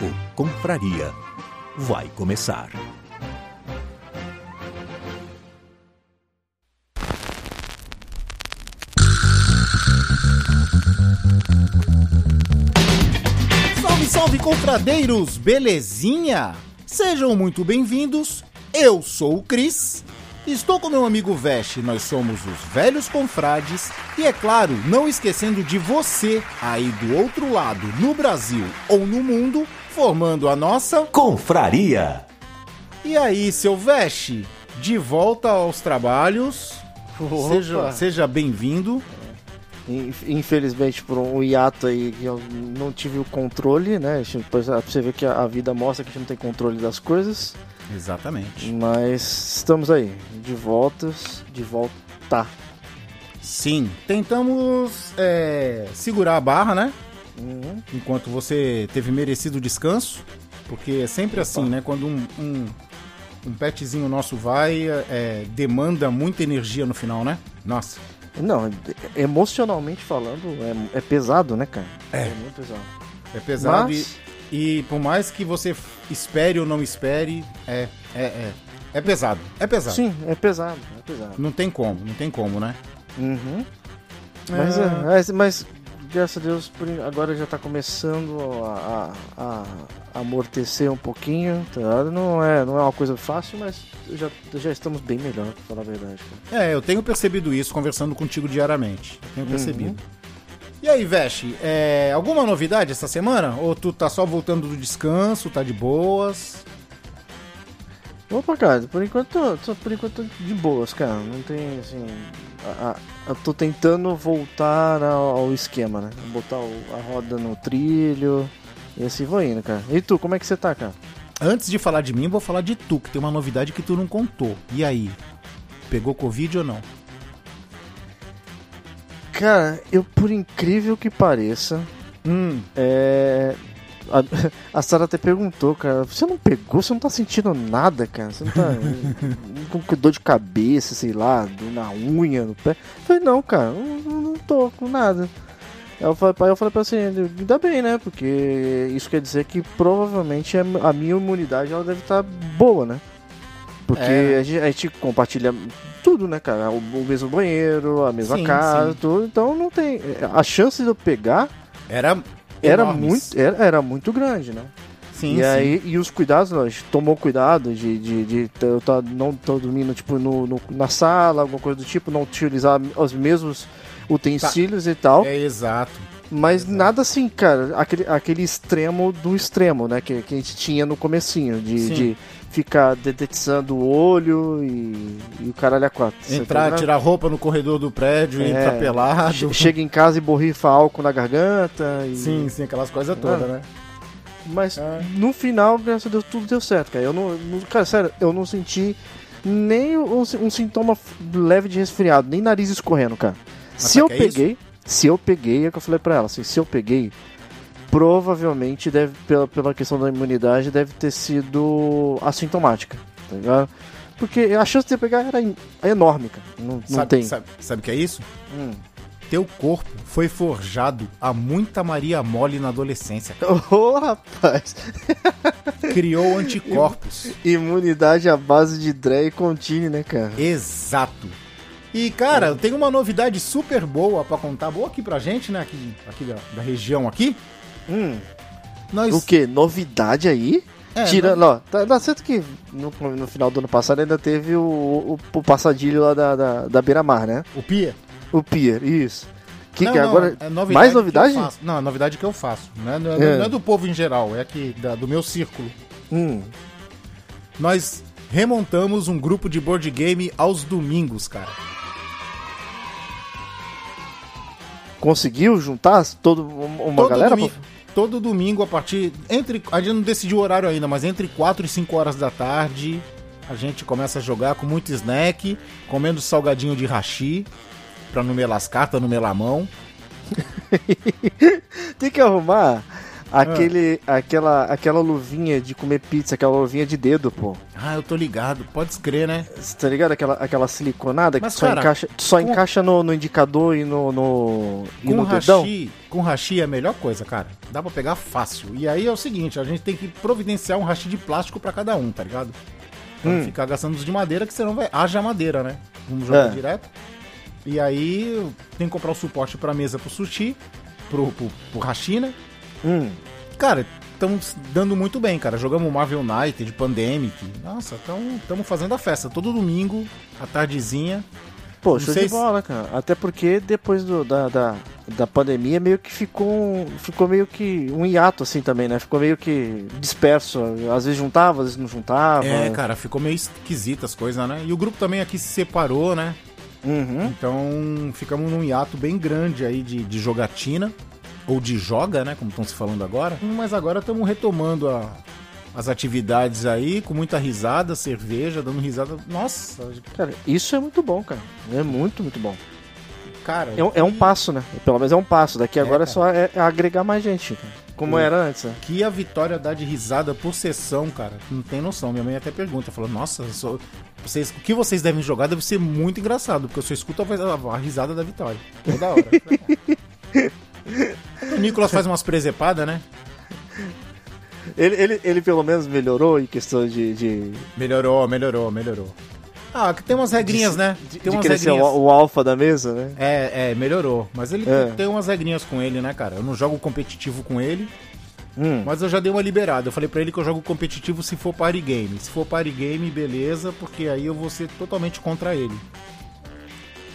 O Confraria vai começar. Salve, salve, confradeiros! Belezinha? Sejam muito bem-vindos. Eu sou o Cris. Estou com meu amigo Veste, nós somos os velhos confrades. E é claro, não esquecendo de você aí do outro lado, no Brasil ou no mundo, formando a nossa. Confraria! E aí, seu Veste? De volta aos trabalhos. Seja, seja bem-vindo. Inf- Infelizmente, por um hiato aí, que eu não tive o controle, né? Depois, Pra você ver que a a vida mostra que a gente não tem controle das coisas. Exatamente. Mas estamos aí, de voltas, de volta. Sim, tentamos é, segurar a barra, né? Uhum. enquanto você teve merecido descanso, porque é sempre assim, né? Quando um, um, um petzinho nosso vai, é, demanda muita energia no final, né? Nossa. Não, emocionalmente falando, é, é pesado, né, cara? É. muito pesado. É pesado Mas, e, e por mais que você espere ou não espere, é, é, é, é pesado. É pesado. sim, é pesado, é pesado. Não tem como, não tem como, né? Uhum. Mas, é, mas, mas, graças a Deus, por agora já tá começando a, a- a amortecer um pouquinho, tá? Não é, não é uma coisa fácil, mas já, já estamos bem melhor, pra falar a verdade. Cara. É, eu tenho percebido isso conversando contigo diariamente. Tenho Uhum. percebido. E aí, Veste, é, alguma novidade essa semana? Ou tu tá só voltando do descanso, tá de boas? Opa, cara, por enquanto, tô, por enquanto tô de boas, cara. Não tem, assim... a- a- eu tô tentando voltar ao, ao esquema, né? Botar o- a roda no trilho e assim vou indo, cara. E tu, como é que você tá, cara? Antes de falar de mim, vou falar de tu, que tem uma novidade que tu não contou. E aí? Pegou Covid ou não? Cara, eu, por incrível que pareça, Hum, É. A, a Sara até perguntou, cara, você não pegou? Você não tá sentindo nada, cara? Você não tá com dor de cabeça, sei lá, dor na unha, no pé? Eu falei, não, cara, não, não- tô com nada. Aí eu falei, eu falei pra assim, ainda bem, né? Porque isso quer dizer que provavelmente a, minha imunidade ela deve estar boa, né? Porque É. a, gente, a gente compartilha tudo, né, cara? O, o mesmo banheiro, a mesma Sim, casa, sim. tudo. Então não tem. A chance de eu pegar era. Era enormes. muito, era, era muito grande, né? Sim, e sim. aí, e os cuidados, nós tomou cuidado de, de, de eu tá, não tô dormindo tipo no, no- na sala, alguma coisa do tipo, não utilizar os mesmos utensílios e tal. É exato. mas exato. nada assim, cara, aquele, aquele extremo do extremo, né? Que, que a gente tinha no comecinho, de, de ficar dedetizando o olho e, e o caralho a quatro. Entrar, tá tirar roupa no corredor do prédio, É. entrar pelado. Che- Chega em casa e borrifa álcool na garganta. E... Sim, sim, aquelas coisas todas, Ah. né? Mas É. no final, graças a Deus, tudo deu certo, cara. Eu não, cara, sério, eu não senti nem um, um sintoma leve de resfriado, nem nariz escorrendo, cara. se eu sabe que é isso? peguei, se eu peguei, é o que eu falei pra ela, assim, se eu peguei, provavelmente deve, pela, pela questão da imunidade, deve ter sido assintomática, tá ligado? Porque a chance de pegar era é enorme, cara. Não, não sabe, tem. Sabe, sabe o que é isso? Hum. Teu corpo foi forjado a muita Maria Mole na adolescência. Ô, rapaz, Criou anticorpos. imunidade à base de Dre e Contine, né, cara? Exato. E, cara, eu tenho uma novidade super boa pra contar, boa aqui pra gente, né? Aqui, aqui da, da região aqui. Hum. Nós, O que? Novidade aí? É, Tirando, ó, tá, tá certo que no, no final do ano passado ainda teve o, o, o passadilho lá da, da, da Beira-Mar, né? O Pia? O Pier, isso. Que, Não, que não, agora. é novidade mais que eu novidade? faço. Não, é novidade que eu faço. Não é, não é- É. não é do povo em geral, é aqui da- do meu círculo. Hum, Nós remontamos um grupo de board game aos domingos, cara. conseguiu juntar todo, uma todo galera? domingo, todo domingo a partir entre a gente não decidiu o horário ainda, mas entre 4 e 5 horas da tarde a gente começa a jogar com muito snack, comendo salgadinho de hashi pra não melar as cartas, não melar a mão. Tem que arrumar Ah. aquele, aquela, aquela luvinha de comer pizza, aquela luvinha de dedo, pô. Ah, eu tô ligado, pode crer, né? Você tá ligado? Aquela, aquela siliconada Mas, que só cara, encaixa, só com- encaixa no, no indicador e no, no, e Com no dedão? hashi, com hashi é a melhor coisa, cara. Dá pra pegar fácil. E aí é o seguinte, a gente tem que providenciar um hashi de plástico pra cada um, tá ligado? Pra não Hum. ficar gastando os de madeira, que senão vai. Haja madeira, né? Vamos jogar É. direto. E aí tem que comprar o suporte pra mesa pro sushi, pro, pro, pro hashi, né? Hum. Cara, estamos dando muito bem, cara. Jogamos Marvel Night de Pandemic. Nossa, estamos fazendo a festa. Todo domingo, à tardezinha. Pô, show de bola, cara. Até porque depois do- da, da, da pandemia meio que ficou, um- ficou meio que um hiato assim também, né? Ficou meio que disperso. Às vezes juntava, às vezes não juntava. É, cara, ficou meio esquisita as coisas, né? E o grupo também aqui se separou, né? Uhum. Então ficamos num hiato bem grande aí de, de jogatina. Ou de joga, né? Como estão se falando agora. Mas agora estamos retomando a- as atividades aí, com muita risada, cerveja, dando risada. Nossa, Cara, isso é muito bom, cara. É muito, muito bom. cara. É, um- é um que- passo, né? Pelo menos é um passo. Daqui agora é, cara. só é, é agregar mais gente, cara. Como era antes, né? Que a Vitória dá de risada por sessão, cara. Não tem noção. Minha mãe até pergunta, falou, nossa, sou- vocês, o que vocês devem jogar deve ser muito engraçado, porque eu só escuto a- a risada da Vitória. Toda hora. o Nicolas faz umas presepadas, né? Ele, ele, ele pelo menos melhorou em questão de, de, Melhorou, melhorou, melhorou. Ah, que tem umas regrinhas, né? de, Tem de umas crescer regrinhas. o, o alfa da mesa, né? É, é, melhorou. Mas ele É. tem umas regrinhas com ele, né, cara? Eu não jogo competitivo com ele, Hum. mas eu já dei uma liberada. Eu falei pra ele que eu jogo competitivo se for party game. Se for party game, beleza, porque aí eu vou ser totalmente contra ele.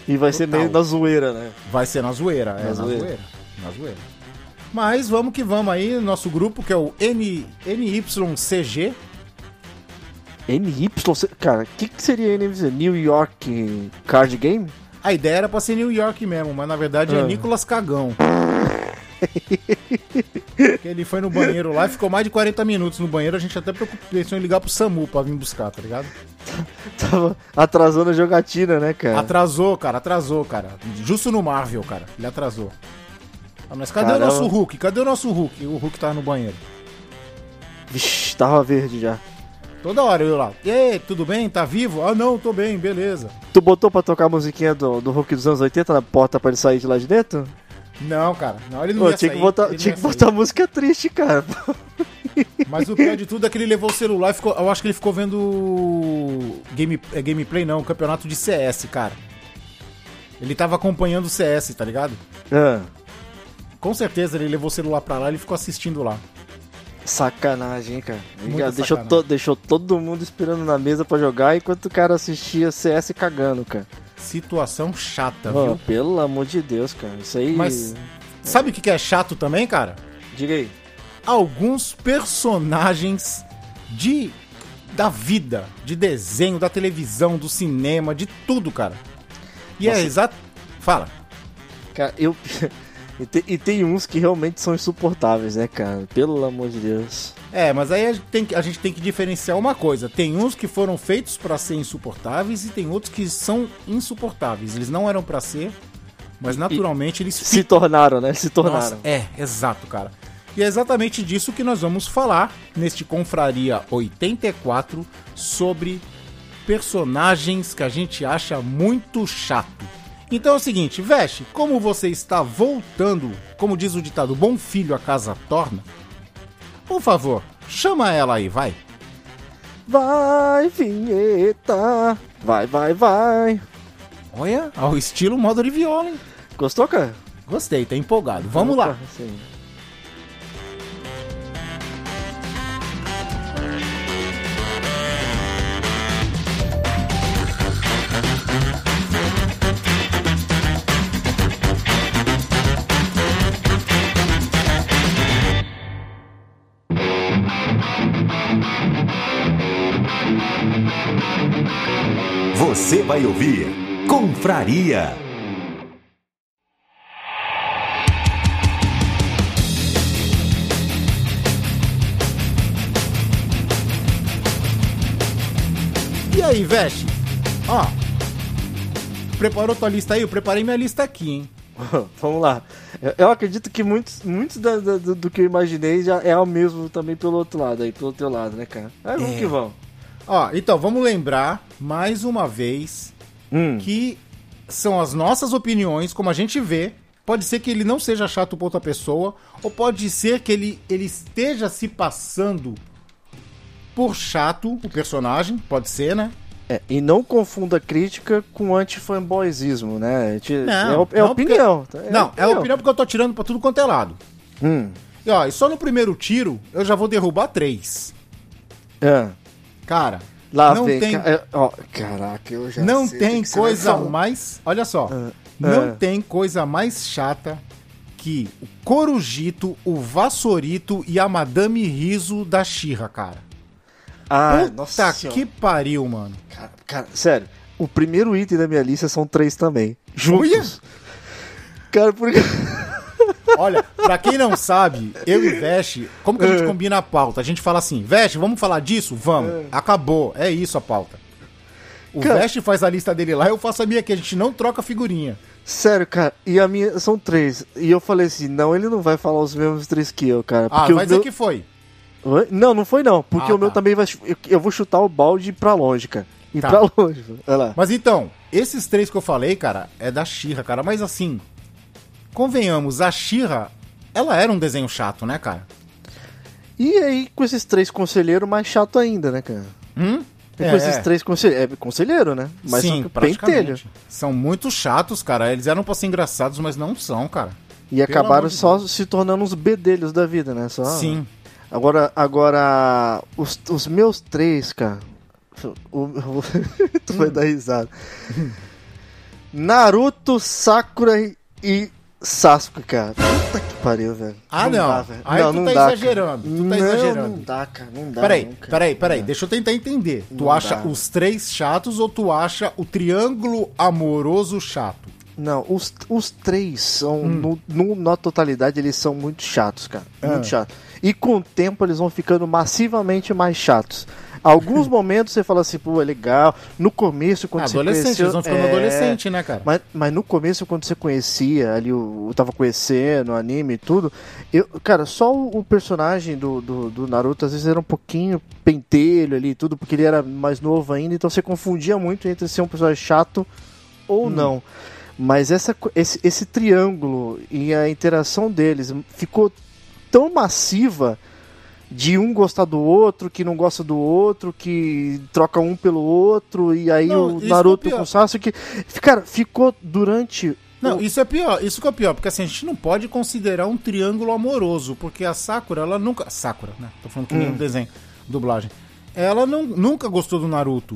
E vai ser Total. meio da zoeira, né? Vai ser na zoeira, é, Na na zoeira. Na zoeira. Mas vamos que vamos aí, nosso grupo que é o N, NYCG. NY, cara, o que, que seria NY? New York Card Game? A ideia era pra ser New York mesmo, mas na verdade é Ah. Nicolas Cagão. Ele foi no banheiro lá e ficou mais de 40 minutos no banheiro. A gente até pensou em ligar pro SAMU pra vir buscar, tá ligado? Tava atrasando a jogatina, né, cara? Atrasou, cara, atrasou, cara. Justo no Marvel, cara. Ele atrasou. Ah, mas cadê Caramba. o nosso Hulk? Cadê o nosso Hulk? O Hulk tava no banheiro. Vixe, tava verde já. Toda hora eu lá. E aí, tudo bem? Tá vivo? Ah, não, tô bem, beleza. Tu botou pra tocar a musiquinha do, do Hulk dos anos 80 na porta pra ele sair de lá de dentro? Não, cara. Não, ele não Pô, ia tinha sair, que botar, tinha que sair. botar música triste, cara. Mas o pior de tudo é que ele levou o celular e ficou. Eu acho que ele ficou vendo. Game, é gameplay não, campeonato de CS, cara. Ele tava acompanhando o CS, tá ligado? Ah, Com certeza ele levou o celular pra lá e ele ficou assistindo lá. sacanagem, cara. Muita deixou, sacanagem. to- deixou todo mundo esperando na mesa pra jogar enquanto o cara assistia CS cagando, cara. Situação chata, Ó, viu? pelo amor de Deus, cara. Isso aí. Mas sabe o que é chato também, cara? Diga aí. Alguns personagens de da vida, de desenho, da televisão, do cinema, de tudo, cara. E é Nossa. exato. Fala. Cara, eu. e, tem, e tem uns que realmente são insuportáveis, né, cara? Pelo amor de Deus. É, mas aí a gente tem que, a gente tem que diferenciar uma coisa. Tem uns que foram feitos pra ser insuportáveis e tem outros que são insuportáveis. Eles não eram pra ser, mas naturalmente eles Se tornaram, né? Se Nossa, tornaram. é, exato, cara. E é exatamente disso que nós vamos falar neste Confraria 84 sobre personagens que a gente acha muito chato. Então é o seguinte, Veste, como você está voltando, como diz o ditado, bom filho a casa torna, por favor, chama ela aí, vai. Vai, vinheta. Vai, vai, vai. Olha, ao estilo modo de viola, hein? Gostou, cara? Gostei, tá empolgado. Vamos lá. Sim. Você vai ouvir Confraria. E aí, Veste? Ó, preparou tua lista aí? Eu preparei minha lista aqui, hein? Vamos lá. Eu, eu acredito que muitos, muitos da- do, do que eu imaginei já é o mesmo também pelo outro lado aí, pelo teu lado, né, cara? Mas vamos É. que vamos. Ó, então, vamos lembrar mais uma vez Hum. que são as nossas opiniões, como a gente vê. Pode ser que ele não seja chato pra outra pessoa, ou pode ser que ele, ele esteja se passando por chato, o personagem, pode ser, né? É, e não confunda crítica com anti-fanboyzismo, né? Gente- Não, é, é não, opinião. não, é a opinião porque eu tô tirando pra tudo quanto é lado. Hum. E ó, e só no primeiro tiro eu já vou derrubar três. É. Cara, Lá não vem. tem, ca- ó, caraca, eu já não sei tem coisa mais. Olha só. Ah, não ah. tem coisa mais chata que o Corujito, o Vassourito e a Madame Riso da Xirra, cara. Ah, Puta nossa senhora. que pariu, mano. Cara, cara, sério, o primeiro item da minha lista são três também. Juntos. Cara, porque. Olha, pra quem não sabe, eu e Veste, como que a gente combina a pauta? A gente fala assim, Veste, vamos falar disso? Vamos. Acabou. É isso a pauta. O Cara- Veste faz a lista dele lá, eu faço a minha aqui. A gente não troca figurinha. Sério, cara, e a minha são três. E eu falei assim: não, ele não vai falar os mesmos três que eu, cara. Ah, vai o dizer meu... que foi. Oi? Não, não foi não. Porque Ah, o meu tá. também vai. Eu, eu vou chutar o balde pra longe, cara. E Tá. pra longe. Olha lá. Mas então, esses três que eu falei, cara, é da Xirra, cara. Mas assim, convenhamos, a Xirra, ela era um desenho chato, né, cara? E aí, com esses três conselheiros, mais chato ainda, né, cara? Hum? E com esses três conselheiros. É conselheiro, né? Mas Sim, pentelho. São muito chatos, cara. Eles eram pra ser engraçados, mas não são, cara. E Pelo acabaram só se tornando uns bedelhos da vida, né? Só... Sim. Agora, agora os, os meus três, cara. O, o- tu Hum. vai dar risada. Naruto, Sakura e Sasuke, cara. Puta que pariu, velho. Ah, não. dá, velho. Aí tu tá dá, exagerando, cara. tu tá não, exagerando. Não dá, cara. Não dá. Peraí, não, cara. peraí, peraí. Não. Deixa eu tentar entender. tu Não acha dá. os três chatos ou tu acha o triângulo amoroso chato? Não, os, os três são, Hum. no, no- na totalidade, eles são muito chatos, cara. Muito Ah. chatos. E com o tempo eles vão ficando massivamente mais chatos. Alguns momentos você fala assim, pô, é legal. No começo, quando você adolescente, conheceu... eles vão ficando é, adolescente, né, cara? Mas, mas no começo, quando você conhecia ali, o tava conhecendo o anime e tudo, eu, cara, só o, o personagem do, do, do Naruto às vezes era um pouquinho pentelho ali e tudo, porque ele era mais novo ainda, então você confundia muito entre ser um personagem chato ou Hum. não. Mas essa, esse, esse triângulo e a interação deles ficou tão massiva de um gostar do outro, que não gosta do outro, que troca um pelo outro, e aí Não, o é Naruto pior. com o Sasuke. Cara, ficou durante. Não, o- isso é pior, isso que é pior, porque assim, a gente não pode considerar um triângulo amoroso, porque a Sakura, ela nunca. Sakura, né? Tô falando que nem Hum. um desenho, dublagem. Ela não, nunca gostou do Naruto,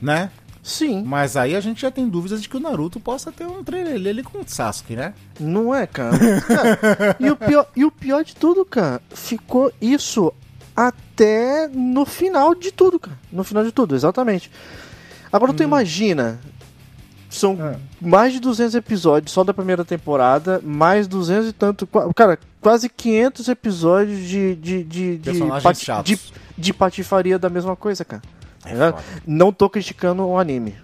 né? Sim, Mas aí a gente já tem dúvidas de que o Naruto possa ter um trailer ali com o Sasuke, né? não é, cara. Cara, e, o pior, e o pior de tudo, cara, ficou isso até no final de tudo, cara. No final de tudo, exatamente. Agora tu imagina. São É. mais de 200 episódios só da primeira temporada, mais 200 e tanto. Cara, quase 500 episódios de. de, de, de, de, de patifaria da mesma coisa, cara. É. Não tô criticando o anime.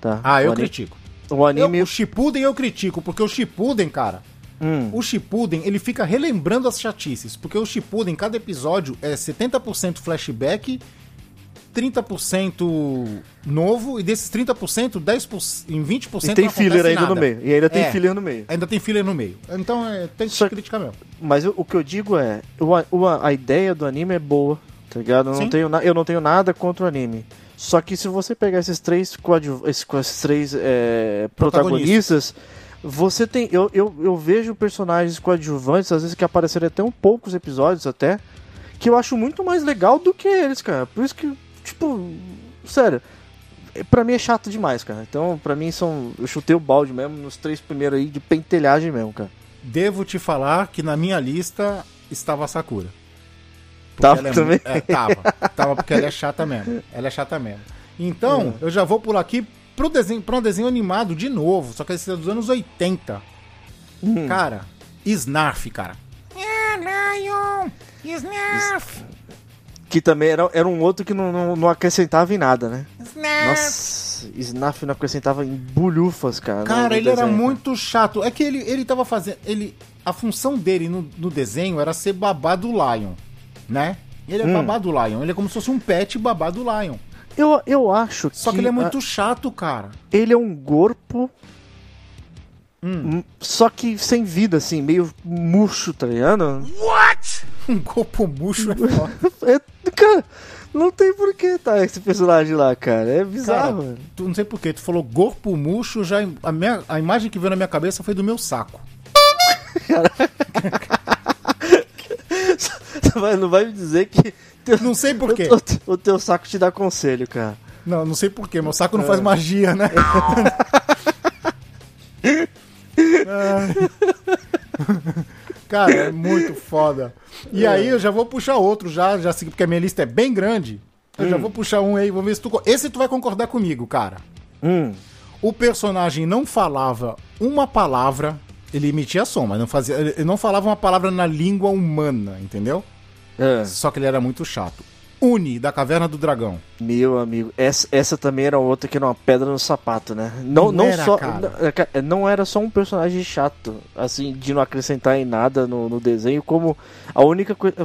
Tá? Ah, eu o anime, critico. O Eu, anime. o Shippuden eu critico, porque o Shippuden, cara, Hum. o Shippuden, ele fica relembrando as chatices, porque o Shippuden, cada episódio é 70% flashback, 30% novo, e desses 30%, 10%, em 20% E tem filler ainda nada. no meio. E ainda tem É. filler no meio. Ainda tem filler no meio. Então é, tem que Só- criticar mesmo. Mas o, o que eu digo é, o, a- o a a ideia do anime é boa, tá ligado? Eu não, tenho, na- eu não tenho nada contra o anime. Só que se você pegar esses três, coadju- esses, três é, protagonistas, você tem. Eu, eu, eu vejo personagens coadjuvantes, às vezes que apareceram até um poucos episódios até, que eu acho muito mais legal do que eles, cara. Por isso que, tipo, sério. é- Pra mim é chato demais, cara. Então, pra mim são. Eu chutei o balde mesmo nos três primeiros aí de pentelhagem mesmo, cara. Devo te falar que na minha lista estava a Sakura. Tava ela é também? é, tava. Tava porque ela é chata mesmo. Ela é chata mesmo. Então, eu já vou pular aqui pro desenho, pra um desenho animado, de novo, só que esse é dos anos 80. Hum. Cara, Snarf, cara. Yeah, Lion! Snarf! Que também era, era um outro que não, não, não acrescentava em nada, né? Snarf! Nossa, Snaf não acrescentava em bulhufas, cara. Cara, ele era desenho, muito chato. É que ele, ele tava fazendo. Ele, a função dele no, no desenho era ser babá do Lion, né? Ele é Hum. babá do Lion. Ele é como se fosse um pet babá do Lion. Eu, eu acho que. Só que ele é a- muito chato, cara. ele é um corpo. Hum. Só que sem vida, assim, meio murcho, tá ligado? Um corpo murcho é foda. É, cara, não tem por que tá esse personagem lá, cara. É Cara, bizarro, mano. tu, não sei porquê, tu falou corpo murcho, já, a, minha, a imagem que veio na minha cabeça foi do meu saco. Vai- não vai me dizer que. teu- Não sei porquê. O, teu- o teu saco te dá conselho, cara. Não, não sei porquê, meu saco não É. faz magia, né? Ai. Cara, é muito foda. E aí eu já vou puxar outro, já, já porque a minha lista é bem grande. Eu já vou puxar um aí, vamos ver se tu. Esse tu vai concordar comigo, cara. Hum. O personagem não falava uma palavra, ele emitia som, mas não fazia. Ele não falava uma palavra na língua humana, entendeu? É. Só que ele era muito chato. Uni, da Caverna do Dragão. Meu amigo, essa, essa também era outra que era uma pedra no sapato, né? Não, Não não, era, só. Não, é, cara, não era só um personagem chato, assim, de não acrescentar em nada no, no desenho, como a única coisa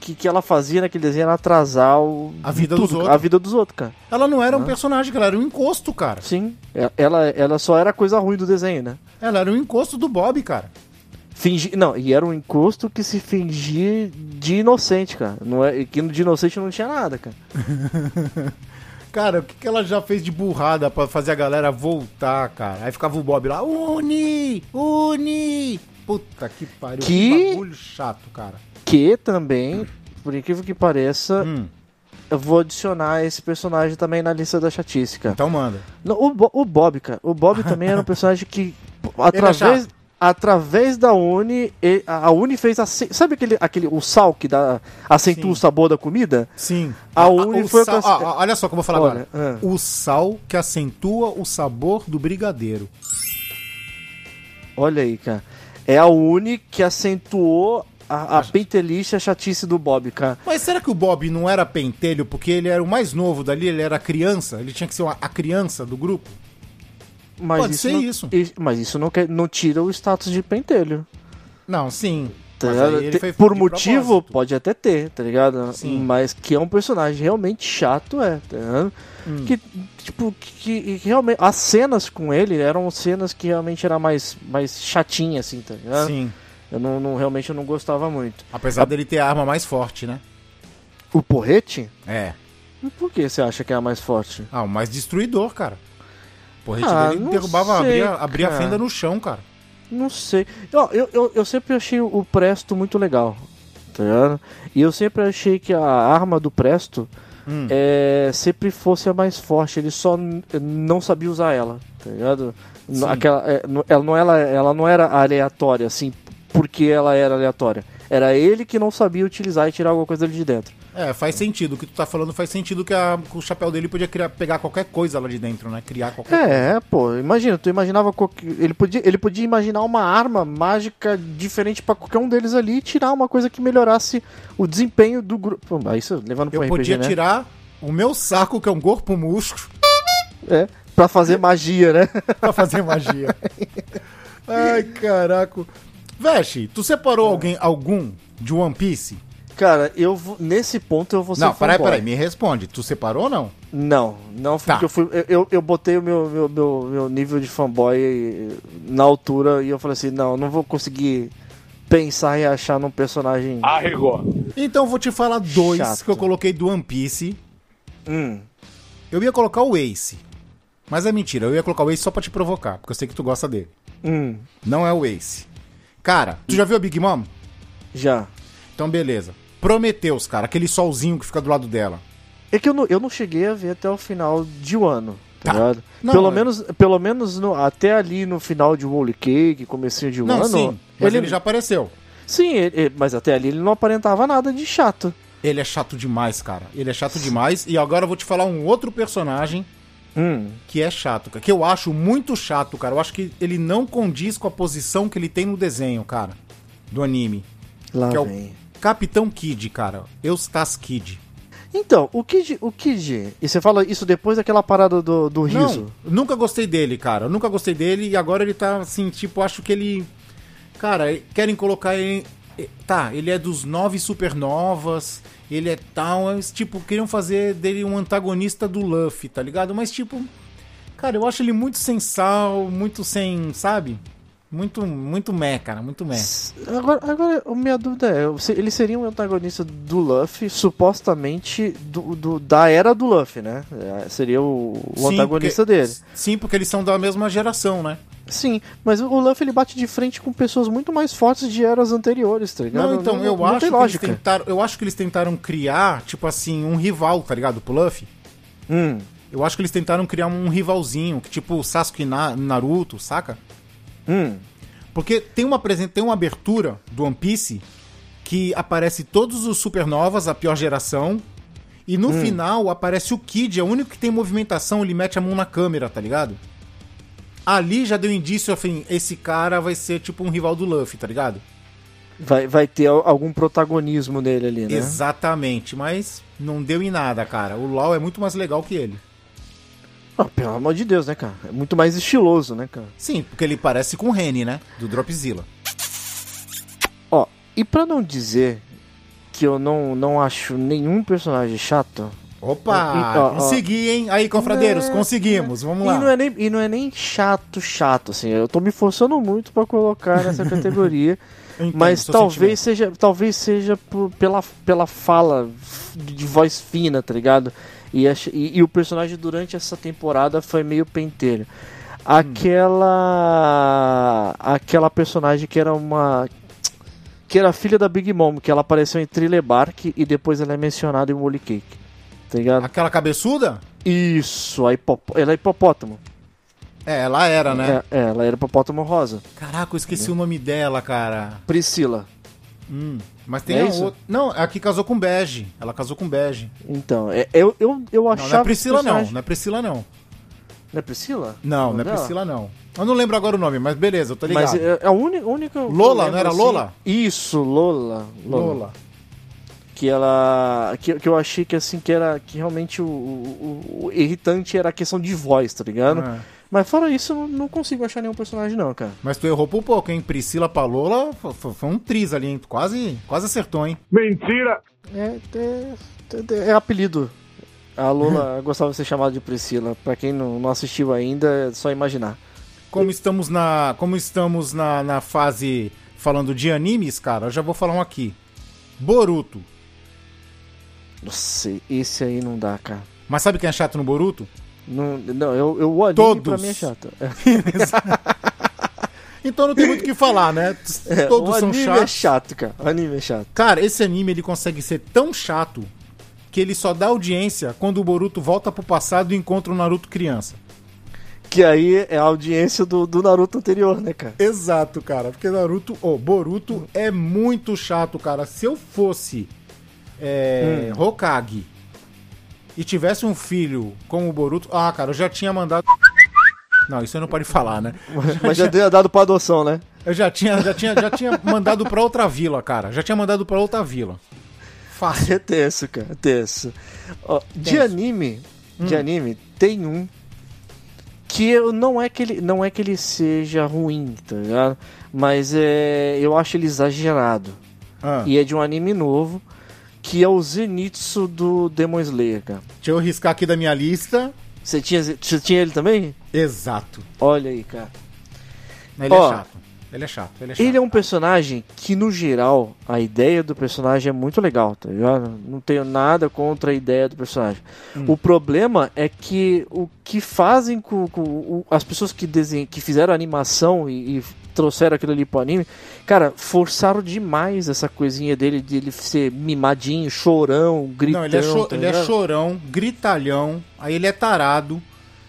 que, que ela fazia naquele desenho era atrasar o, A vida dos outros. A vida dos outros, cara. Ela não era um personagem, ela era um encosto, cara. Sim. É- Ela, ela só era coisa ruim do desenho, né? Ela era um encosto do Bob, cara. Fingir, não, e era um encosto que se fingia de inocente, cara. Não é, que de inocente não tinha nada, cara. Cara, o que, que ela já fez de burrada pra fazer a galera voltar, cara? Aí ficava o Bob lá, Uni! Uni! Puta que pariu. Que- bagulho chato, cara. Que também, por incrível que pareça, Hum, eu vou adicionar esse personagem também na lista da cara. então manda. Não, o, Bo- o Bob, cara. O Bob também era um personagem que, é através. Através da Uni, a a Uni fez. ace- Sabe aquele, aquele o sal que dá, acentua Sim. o sabor da comida? Sim. A Uni o foi sal, essa- ah, Olha só o que eu vou falar Olha, agora. ah. O sal que acentua o sabor do brigadeiro. Olha aí, cara. É a Uni que acentuou a, a a chatice do Bob, cara. Mas será que o Bob não era pentelho porque ele era o mais novo dali, ele era criança? Ele tinha que ser uma- a criança do grupo? Mas Pode isso ser não, isso. Mas isso não, quer, não tira o status de pentelho. Não, sim. Tá Te- Por motivo, propósito. pode até ter, tá ligado? Sim. Mas que é um personagem realmente chato, é, tá ligado? Hum. Que, tipo, que, que realmente. As cenas com ele eram cenas que realmente era mais, mais chatinha, assim, tá ligado? Sim. Eu não, não- realmente eu não gostava muito. Apesar dele ter a arma mais forte, né? O porrete? É. E Por que você acha que é a mais forte? Ah, o mais destruidor, cara. Porrete Ah, dele derrubava, sei, abria, abria a fenda no chão, cara. Não sei. Ó, Eu, eu, eu sempre achei o Presto muito legal, tá ligado? E eu sempre achei que a arma do Presto Hum. é, sempre fosse a mais forte. Ele só não sabia usar ela, tá ligado? Sim. Aquela, é, ela, não, ela, ela não era aleatória, assim, porque ela era aleatória. Era ele que não sabia utilizar e tirar alguma coisa dele de dentro. É, faz sentido. O que tu tá falando faz sentido que, a- que o chapéu dele podia criar, pegar qualquer coisa lá de dentro, né? Criar qualquer coisa. É, pô, imagina, tu imaginava ele podia, ele podia imaginar uma arma mágica diferente pra qualquer um deles ali e tirar uma coisa que melhorasse o desempenho do grupo. Mas Isso levando pro Eu RPG, podia né? tirar o meu saco, que é um corpo murcho, É, pra fazer magia, né? pra fazer magia. Ai, caraca. Veste, tu separou alguém, algum de One Piece? Cara, eu vou, nesse ponto eu vou ser não, peraí, peraí, me responde. Tu separou ou não? Não, não foi Tá. porque eu fui. eu- Eu, eu botei o meu, meu, meu, meu nível de fanboy eh, na altura e eu falei assim, não, não vou conseguir pensar e achar num personagem. Então eu vou te falar dois Chato. que eu coloquei do One Piece. Hum, Eu ia colocar o Ace. Mas é mentira, eu ia colocar o Ace só pra te provocar, porque eu sei que tu gosta dele. hum, Não é o Ace. Cara, tu já viu a Big Mom? já. Então beleza. Prometeus, cara, aquele solzinho que fica do lado dela. É que eu não, eu não cheguei a ver até o final de Wano. Tá. Tá. ligado? Não, pelo é- menos, pelo menos no- até ali no final de Holy Cake, comecinho de Não, Wano. sim, mas ele... já apareceu. Sim, ele- ele- mas até ali ele não aparentava nada de chato. Ele é chato demais, cara. Ele é chato demais. E agora eu vou te falar um outro personagem Hum, que é chato, cara. Que eu acho muito chato, cara. Eu acho que ele não condiz com a posição que ele tem no desenho, cara. Do anime. lá Que é o- vem. Capitão Kid, cara. Eustas Kid. Então, o Kid, o Kid, e você fala isso depois daquela parada do, do riso. Não, nunca gostei dele, cara. Eu nunca gostei dele e agora ele tá assim, tipo, acho que ele. Cara, querem colocar ele. Tá, ele é dos nove supernovas, ele é tal, tipo, queriam fazer dele um antagonista do Luffy, tá ligado? Mas, tipo, cara, eu acho ele muito sem sal, muito sem, sabe? Muito, muito meh, cara, muito meh. Agora, agora, minha dúvida é, ele seria um antagonista do Luffy, supostamente do, do- da era do Luffy, né? É, Seria o, o Sim, antagonista porque- dele. Sim, porque eles são da mesma geração, né? Sim, mas o Luffy ele bate de frente com pessoas muito mais fortes de eras anteriores, tá ligado? Não, então, eu, não acho que eles tentaram, eu acho que eles tentaram criar, tipo assim, um rival, tá ligado? Pro Luffy. Hum, Eu acho que eles tentaram criar um rivalzinho, que tipo o Sasuke e Na- Naruto, saca? Hum. Porque tem uma, tem uma abertura do One Piece que aparece todos os supernovas, a pior geração, e no final aparece o Kid, é o único que tem movimentação, ele mete a mão na câmera, tá ligado? Ali já deu indício, assim, esse cara vai ser tipo um rival do Luffy, tá ligado? Vai, vai ter al- algum protagonismo nele ali, né? Exatamente, mas não deu em nada, cara. O LoL é muito mais legal que ele. Ah, pelo amor de Deus, né, cara? É muito mais estiloso, né, cara? Sim, porque ele parece com o Rene, né? Do Dropzilla. Ó, e pra não dizer que eu não, não acho nenhum personagem chato, Opa! E- ó, ó. consegui, hein? Aí, confradeiros, É, conseguimos. Vamos E lá. não, é nem, e não é nem chato, chato, assim. Eu tô me forçando muito pra colocar nessa categoria. Entendo mas talvez sentimento. seja, talvez seja por- pela, pela fala de voz fina, tá ligado? E, ach- e, e o personagem durante essa temporada foi meio pentelho. Aquela. Aquela personagem que era uma. Que era filha da Big Mom, que ela apareceu em Thriller Bark e depois ela é mencionada em Woolly Cake. Tá ligado? Aquela cabeçuda? Isso, a hipopó- ela é hipopótamo. É, ela era, né? É, é, ela era hipopótamo rosa. Caraca, eu esqueci o nome dela, cara. Priscila. Hum, mas tem É a outra. Não, a que casou com Bege. Ela casou com Bege. Então, é, eu, eu, eu Não, achava. não é Priscila, esse não. personagem- Não é Priscila, não. Não é Priscila? Não, não é dela? Priscila, não. Eu não lembro agora o nome, mas beleza, eu tô ligado. Mas é, é a única. única Lola, lembro, não era assim- Lola? Isso, Lola. Lola. Lola. Que ela. Que, que eu achei que assim, que era. Que realmente o, o, o irritante era a questão de voz, tá ligado? Ah. Mas fora isso, eu não, consigo achar nenhum personagem, não, cara. Mas tu errou por pouco, hein? Priscila pra Lola fo- fo- foi um triz ali, hein? Quase, quase acertou, hein? É, é, é, é apelido. A Lola gostava de ser chamada de Priscila. Pra quem não, não assistiu ainda, é só imaginar. Como estamos na, como estamos na, na fase falando de animes, cara, eu já vou falar um aqui. Boruto. Nossa, esse aí não dá, cara. Mas sabe quem é chato no Boruto? Não, não eu, eu o anime Todos. pra mim é chato. É, Então não tem muito o que falar, né? é, Todos o são anime chatos. é chato, cara. O anime é chato. Cara, esse anime ele consegue ser tão chato que ele só dá audiência quando o Boruto volta pro passado e encontra o Naruto criança. Que aí é a audiência do, do Naruto anterior, né, cara? Exato, cara. Porque Naruto, ô, Boruto é muito chato, cara. Se eu fosse é, Hokage e tivesse um filho como o Boruto, ah, cara, eu já tinha mandado. Não, isso eu não pode falar, né? Mas já deu dado pra adoção, né? Eu já tinha, já tinha, já tinha mandado pra outra vila, cara. Já tinha mandado pra outra vila. Fácil. É tenso, cara. É tenso. Ó, de Tenso. anime, de anime, tem um que eu, não é que ele não é que ele seja ruim, tá ligado? Mas é, eu acho ele exagerado. Ah, E é de um anime novo, que é o Zenitsu do Demon Slayer, cara. deixa eu riscar aqui da minha lista. Você tinha, você tinha ele também? Exato. Olha aí, cara. Ele Ó, é chato. Ele é chato. Ele é chato. Ele é um personagem que, no geral, a ideia do personagem é muito legal, tá ligado? Não tenho nada contra a ideia do personagem. O problema é que o que fazem com, com o- as pessoas que, desenham, que fizeram a animação e, e trouxeram aquilo ali pro anime, cara, forçaram demais essa coisinha dele de ele ser mimadinho, chorão, gritão. Não, ele é, cho- tá ele é chorão, gritalhão, aí ele é tarado.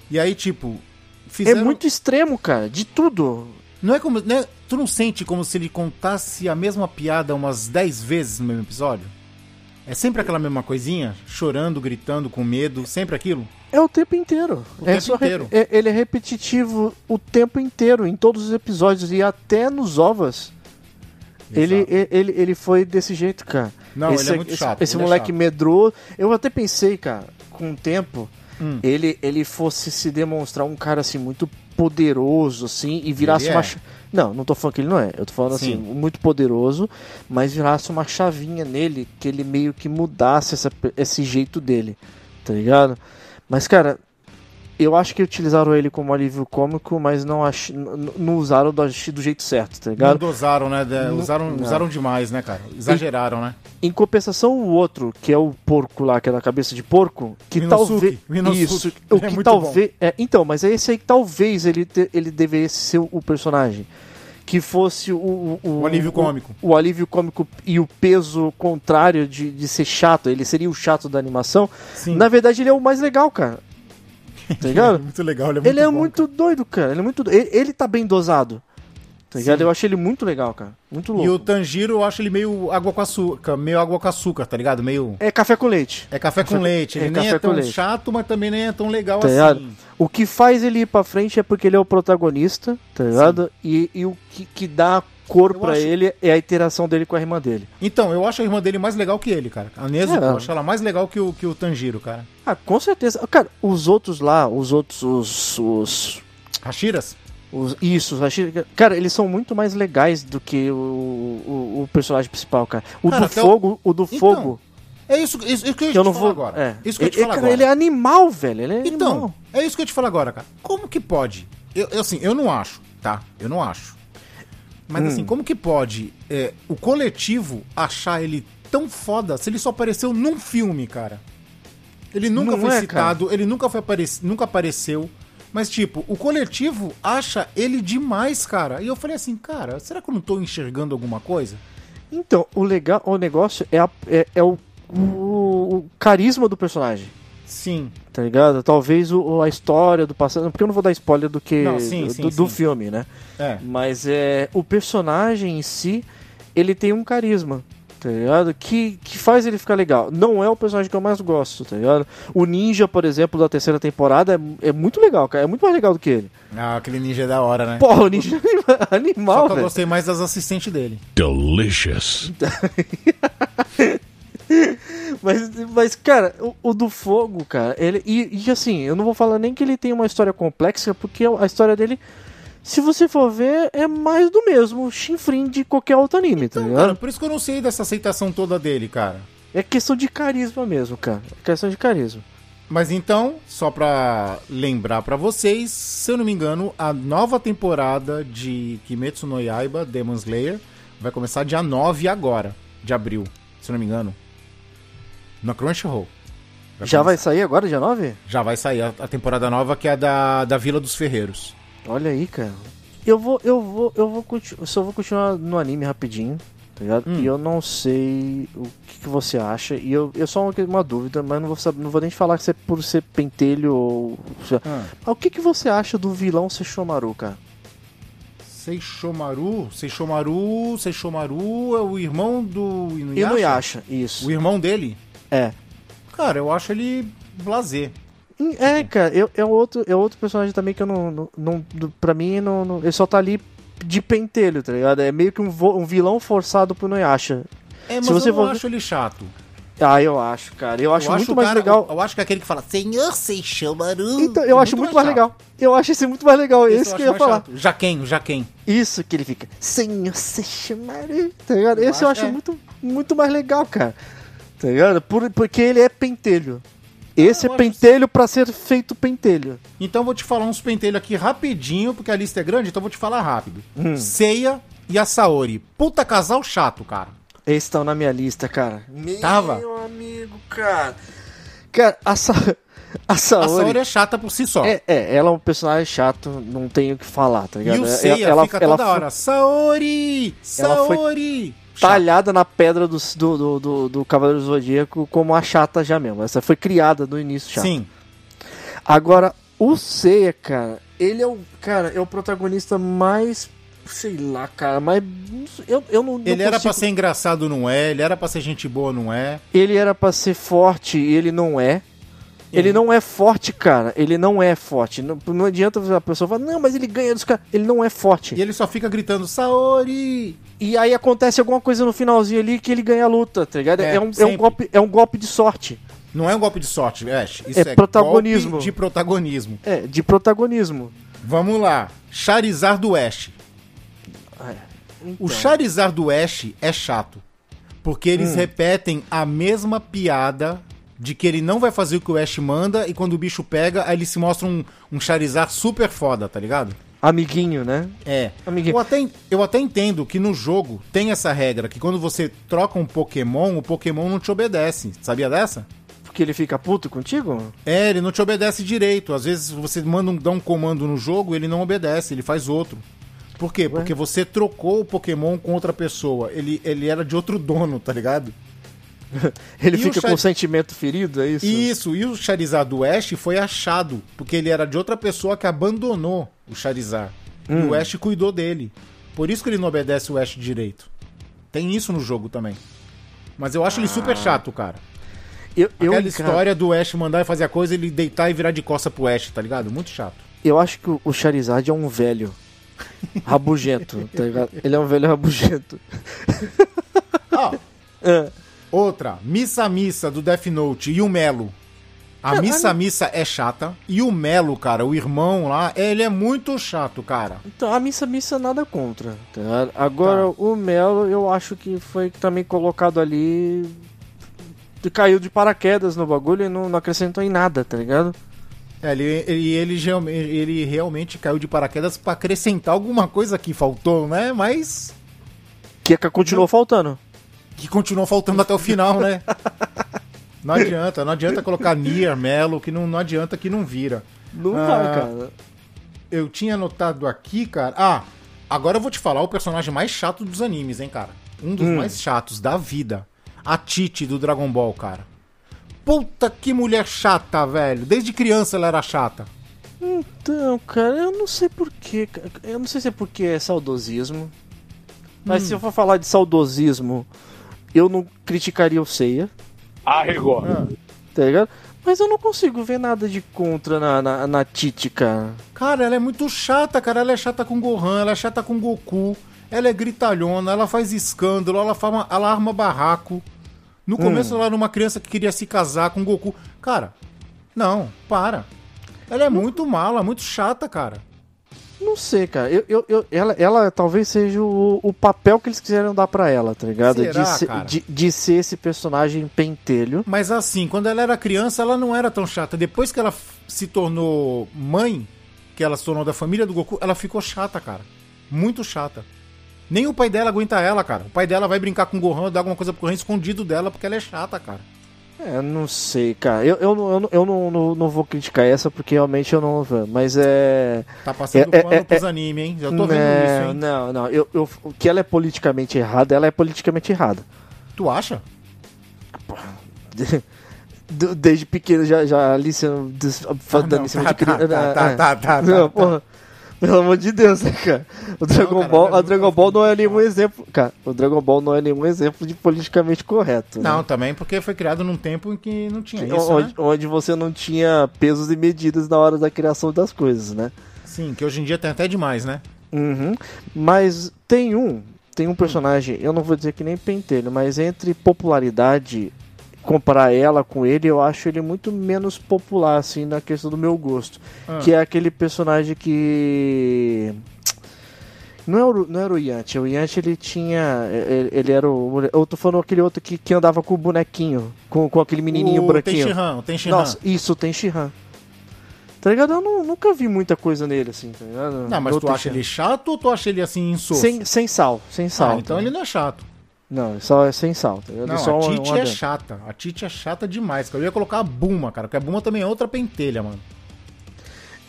E aí, tipo, É fizeram... muito extremo, cara, de tudo. Não é como. Né? Tu não sente como se ele contasse a mesma piada umas 10 vezes no mesmo episódio? É sempre aquela mesma coisinha? Chorando, gritando, com medo, sempre aquilo? É o tempo inteiro. O é tempo só re- inteiro. é- ele é repetitivo o tempo inteiro, em todos os episódios e até nos ovas. Ele, Exato. ele, ele foi desse jeito, cara. Não, esse, ele é muito esse- chato. Esse é moleque chato. medroso. Eu até pensei, cara, com o tempo, Hum. ele, ele fosse se demonstrar um cara assim, muito poderoso, assim, e virasse Ele uma. é. Não, não tô falando que ele não é. Eu tô falando assim, Sim. muito poderoso, mas virasse uma chavinha nele que ele meio que mudasse essa, esse jeito dele, tá ligado? Mas, cara, eu acho que utilizaram ele como alívio cômico, mas não, ach... não usaram do, do jeito certo, tá Não ligado? dosaram, né? De- Não- usaram, não. usaram demais, né, cara? Exageraram, né? Em compensação, o outro, que é o porco lá, que é da cabeça de porco, que talvez. Isso, o é que muito talvez. É, então, mas é esse aí que talvez ele, te- ele devesse ser o, o personagem. Que fosse o. O, O alívio cômico. O, alívio cômico e o peso contrário de, de ser chato. Ele seria o chato da animação. Sim. Na verdade, ele é o mais legal, cara. Tá ligado? muito legal, ele é muito ele é bom, muito doido, cara. Ele é muito. do- Ele, ele tá bem dosado. Tá ligado? Sim. Eu achei ele muito legal, cara. Muito E louco. o Tanjiro, eu acho ele meio água com açúcar, meio água com açúcar, tá ligado? Meio. É café com leite. É café com leite. Ele é nem café é tão leite. chato, mas também nem é tão legal Tá ligado? assim. O que faz ele ir pra frente é porque ele é o protagonista, tá ligado? E, e o que, que dá cor pra acho- ele é a interação dele com a irmã dele. Então, eu acho a irmã dele mais legal que ele, cara. A Nezuko, É. eu acho ela mais legal que o, que o Tanjiro, cara. Ah, com certeza. Cara, os outros lá, os outros, os. os, Hashiras? os isso, os Hashi- cara, eles são muito mais legais do que o, o, o personagem principal, cara. O Cara, do até o- fogo, o do Então, É fogo, É isso, isso, isso que eu te não vou. agora. É. Isso que eu te falar cara, agora. ele é animal, velho. Ele é Então, animal. é isso que eu te falar agora, cara. Como que pode? Eu, eu, assim, eu não acho, tá? Eu não acho. Mas Hum. assim, como que pode é, o coletivo achar ele tão foda se ele só apareceu num filme, cara? Ele nunca Não foi é, citado, ele nunca foi aparec nunca apareceu. Mas, tipo, o coletivo acha ele demais, cara. E eu falei assim, cara, será que eu não tô enxergando alguma coisa? Então, o legal, o negócio é, a- é, é o, o, o carisma do personagem. Sim. Tá ligado? Talvez o, a história do passado. Porque eu não vou dar spoiler do que. Não, sim, do, sim, do sim. filme, né? É. Mas é. O personagem em si, ele tem um carisma. Tá ligado? Que, que faz ele ficar legal. Não é o personagem que eu mais gosto, tá ligado? O Ninja, por exemplo, da terceira temporada é, é muito legal, cara. É muito mais legal do que ele. Ah, aquele ninja é da hora, né? Porra, o Ninja é Só animal, que eu gostei mais das assistentes dele. Delicious. Mas, mas cara, o, o do fogo, cara, ele. E, e assim, eu não vou falar nem que ele tem uma história complexa, porque a história dele, se você for ver, é mais do mesmo chinfrim de qualquer outro anime, tá Então, ligado? cara, por isso que eu não sei dessa aceitação toda dele, cara. É questão de carisma mesmo, cara. É questão de carisma. Mas então, só pra lembrar pra vocês, se eu não me engano, a nova temporada de Kimetsu no Yaiba, Demon Slayer, vai começar dia 9 agora, de abril, se eu não me engano. Na Crunchyroll. Já vai começar. sair agora, dia 9? Já vai sair a, a temporada nova, que é da, da Vila dos Ferreiros. Olha aí, cara. Eu vou, eu vou, eu vou continuar. Só vou continuar no anime rapidinho, tá ligado? Hum. E eu não sei o que, que você acha. E eu, eu só uma, uma dúvida, mas não vou saber, não vou nem falar que você é por ser pentelho ou. Ah. Mas o que, que você acha do vilão Sesshomaru, cara? Seishomaru, Seishomaru, Seishomaru é o irmão do Inuyasha? Inuyasha, isso. O irmão dele? É. Cara, eu acho ele blazer. É, cara, eu, é, outro, é outro personagem também que eu não. não, não pra mim, não, não- ele só tá ali de pentelho, tá ligado? É meio que um, vo- um vilão forçado pro Inuyasha. É, mas Se você eu não for- acho ele chato. Ah, eu acho, cara. Eu acho eu muito o mais cara- legal. Eu, eu acho que é aquele que fala, Senhor Seishomaru. Então, eu acho muito mais legal. Eu acho esse muito mais legal. Esse Esse que acho eu ia mais falar. chato. Jaquem, o Jaquem. Isso que ele fica. Senhor Sesshomaru. Tá ligado? Esse eu acho- acho é. muito, muito mais legal, cara. Tá ligado? Por, porque ele é pentelho. Esse Ah, é pentelho pra ser feito pentelho. Então eu vou te falar uns pentelhos aqui rapidinho, porque a lista é grande, então eu vou te falar rápido. Hum. Seiya e a Saori. Puta casal chato, cara. Esses estão na minha lista, cara. Meu Tava? amigo, cara. Cara, a, Sa a A Saori... Saori é chata por si só. É, é, ela é um personagem chato, não tenho o que falar, tá ligado? e o Seiya ela, fica ela toda foi hora. Saori! Ela foi Saori! Chato. Talhada na pedra do, do, do, do, Cavaleiro do Zodíaco como a chata já mesmo. Essa foi criada no início chata. Sim. Agora, o Seiya, cara, ele é o, cara, é o protagonista mais Sei lá, cara, mas eu, eu não. não Ele era pra consigo- ser engraçado, não é? Ele era pra ser gente boa, não é? Ele era pra ser forte e ele não é. Ele não é forte, cara. Ele não é forte. Não, não adianta a pessoa falar, não, mas ele ganha dos caras. Ele não é forte. E ele só fica gritando, Saori! E aí acontece alguma coisa no finalzinho ali que ele ganha a luta, tá ligado? É, É, um, é, um golpe, é um golpe de sorte. Não é um golpe de sorte, Ash. Isso É protagonismo. golpe de protagonismo. É, de protagonismo. Vamos lá. Charizard do Ash. Então, O Charizard do Ash é chato. Porque eles repetem a mesma piada de que ele não vai fazer o que o Ash manda e quando o bicho pega, aí ele se mostra um, um Charizard super foda, tá ligado? Amiguinho, né? É. Amiguinho. Eu até, eu até entendo que no jogo tem essa regra que quando você troca um Pokémon, o Pokémon não te obedece. Sabia dessa? Porque ele fica puto contigo? É, ele não te obedece direito. Às vezes você manda um, dá um comando no jogo, ele não obedece, ele faz outro. Por quê? Porque você trocou o Pokémon com outra pessoa. Ele, ele era de outro dono, tá ligado? Ele E fica Char- com o sentimento ferido, é isso? Isso, e o Charizard do Ash foi achado, porque ele era de outra pessoa que abandonou o Charizard. E o Ash cuidou dele. Por isso que ele não obedece o Ash direito. Tem isso no jogo também. Mas eu acho ele super chato, cara. Eu, eu, Aquela cara, história do Ash mandar e fazer a coisa, ele deitar e virar de costa pro Ash, tá ligado? Muito chato. eu acho que o- Charizard é um velho. Rabugento, tá ligado? Ele é um velho rabugento. Ó, É. outra, Missa Missa do Death Note e o Melo. A Missa Missa é chata. E o Melo, cara, o irmão lá, ele é muito chato, cara. Então, a missa missa nada contra. tá? Agora, Tá. o Melo, eu acho que foi também colocado ali. Caiu de paraquedas no bagulho e não, não acrescentou em nada, tá ligado? É, ele, ele, ele, ele realmente caiu de paraquedas pra acrescentar alguma coisa que faltou, né? Mas Que é que continuou faltando. Que continuou faltando até o final, né? Não adianta, não adianta colocar Nier, Melo, que não, não adianta que não vira. Não Ah, vai, cara. Eu tinha anotado aqui, cara. Ah, agora eu vou te falar o personagem mais chato dos animes, hein, cara. Um dos mais chatos da vida. A Titi do Dragon Ball, cara. Puta que mulher chata, velho. Desde criança ela era chata. Então, cara, eu não sei porquê. Eu não sei se é porque é saudosismo. Mas se eu for falar de saudosismo, eu não criticaria o Seiya. Arregou. Tá ligado? Mas eu não consigo ver nada de contra na, na, na Titi, cara. Cara, ela é muito chata, cara. Ela é chata com Gohan, ela é chata com Goku. Ela é gritalhona, ela faz escândalo, ela, fama, ela arma barraco. No começo ela era uma criança que queria se casar com Goku. Cara, não, para. Ela é muito mala, muito chata, cara. Não sei, cara. Eu, eu, eu- ela, ela talvez seja o, o papel que eles quiseram dar pra ela, tá ligado? Será, de, ser, de, de ser esse personagem pentelho. Mas assim, quando ela era criança, ela não era tão chata. Depois que ela se tornou mãe, que ela se tornou da família do Goku, ela ficou chata, cara. Muito chata. Nem o pai dela aguenta ela, cara. O pai dela vai brincar com o Gohan, dar alguma coisa pro Gohan escondido dela, porque ela é chata, cara. É, não sei, cara. Eu, eu, não- eu, eu não, não, não vou criticar essa porque realmente eu não. Mas é. Tá passando É, é, pano é, pros animes, hein? Já tô vendo isso, hein? Não, não. Eu, eu, o que ela é politicamente errada, ela é politicamente errada. Tu acha? De- Desde pequeno já, já ali sendo dando não, tá, de criança. tá, tá, é. tá, tá, Não, tá. porra. Pelo amor de Deus, né, cara? O Dragon cara, Ball, não, a Dragon Ball não é nenhum exemplo. Cara, o Dragon Ball não é nenhum exemplo de politicamente correto. né? Não, também porque foi criado num tempo em que não tinha isso, onde, né? onde você não tinha pesos e medidas na hora da criação das coisas, né? Sim, que hoje em dia tem até demais, né? Uhum. Mas tem um, tem um personagem, eu não vou dizer que nem pentelho, mas entre popularidade, comparar ela com ele, eu acho ele muito menos popular, assim, na questão do meu gosto. Ah. Que é aquele personagem que. Não, é o, não era o Yanti, o Yanti ele tinha. Ele, ele era o. Eu tô falando aquele outro que, que andava com o bonequinho, com, com aquele menininho o branquinho. Tenshinhan, o Tenshinhan. Nossa, isso, tem Shihan. Tá ligado? Eu nu- nunca vi muita coisa nele, assim, tá ligado? Não, mas No tu acha Tenshinhan. ele chato ou tu acha ele assim insosso? Sem, sem sal, sem sal. Ah, então ele não é chato. Não, só é sem sal, tá ligado? Não, só a um- Titi um é adendo. chata. A Titi é chata demais, cara. Eu ia colocar a Buma, cara, porque a Buma também é outra pentelha, mano.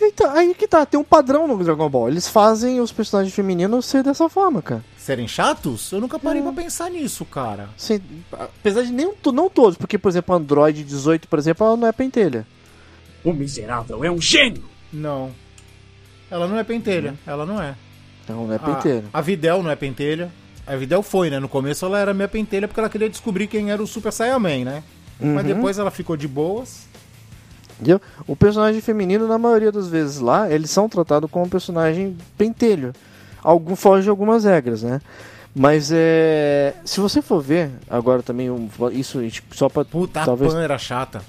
Então, aí que tá, tem um padrão no Dragon Ball. Eles fazem os personagens femininos ser dessa forma, cara. Serem chatos? Eu nunca parei Hum. pra pensar nisso, cara. Sem- apesar de nem, não todos, porque, por exemplo, Android 18, por exemplo, ela não é pentelha. O miserável é um gênio. Não. Ela não é pentelha, ela não é. Não, não é pentelho. A, a Videl não é pentelha. A Videl foi, né? No começo ela era minha pentelha porque ela queria descobrir quem era o Super Saiyaman, né? Mas Uhum. depois ela ficou de boas. Entendeu? O personagem feminino, na maioria das vezes lá, eles são tratados como um personagem pentelho. Algum foge de algumas regras, né? Mas é. Se você for ver, agora também, isso só pra. Puta, talvez. a Pan era chata.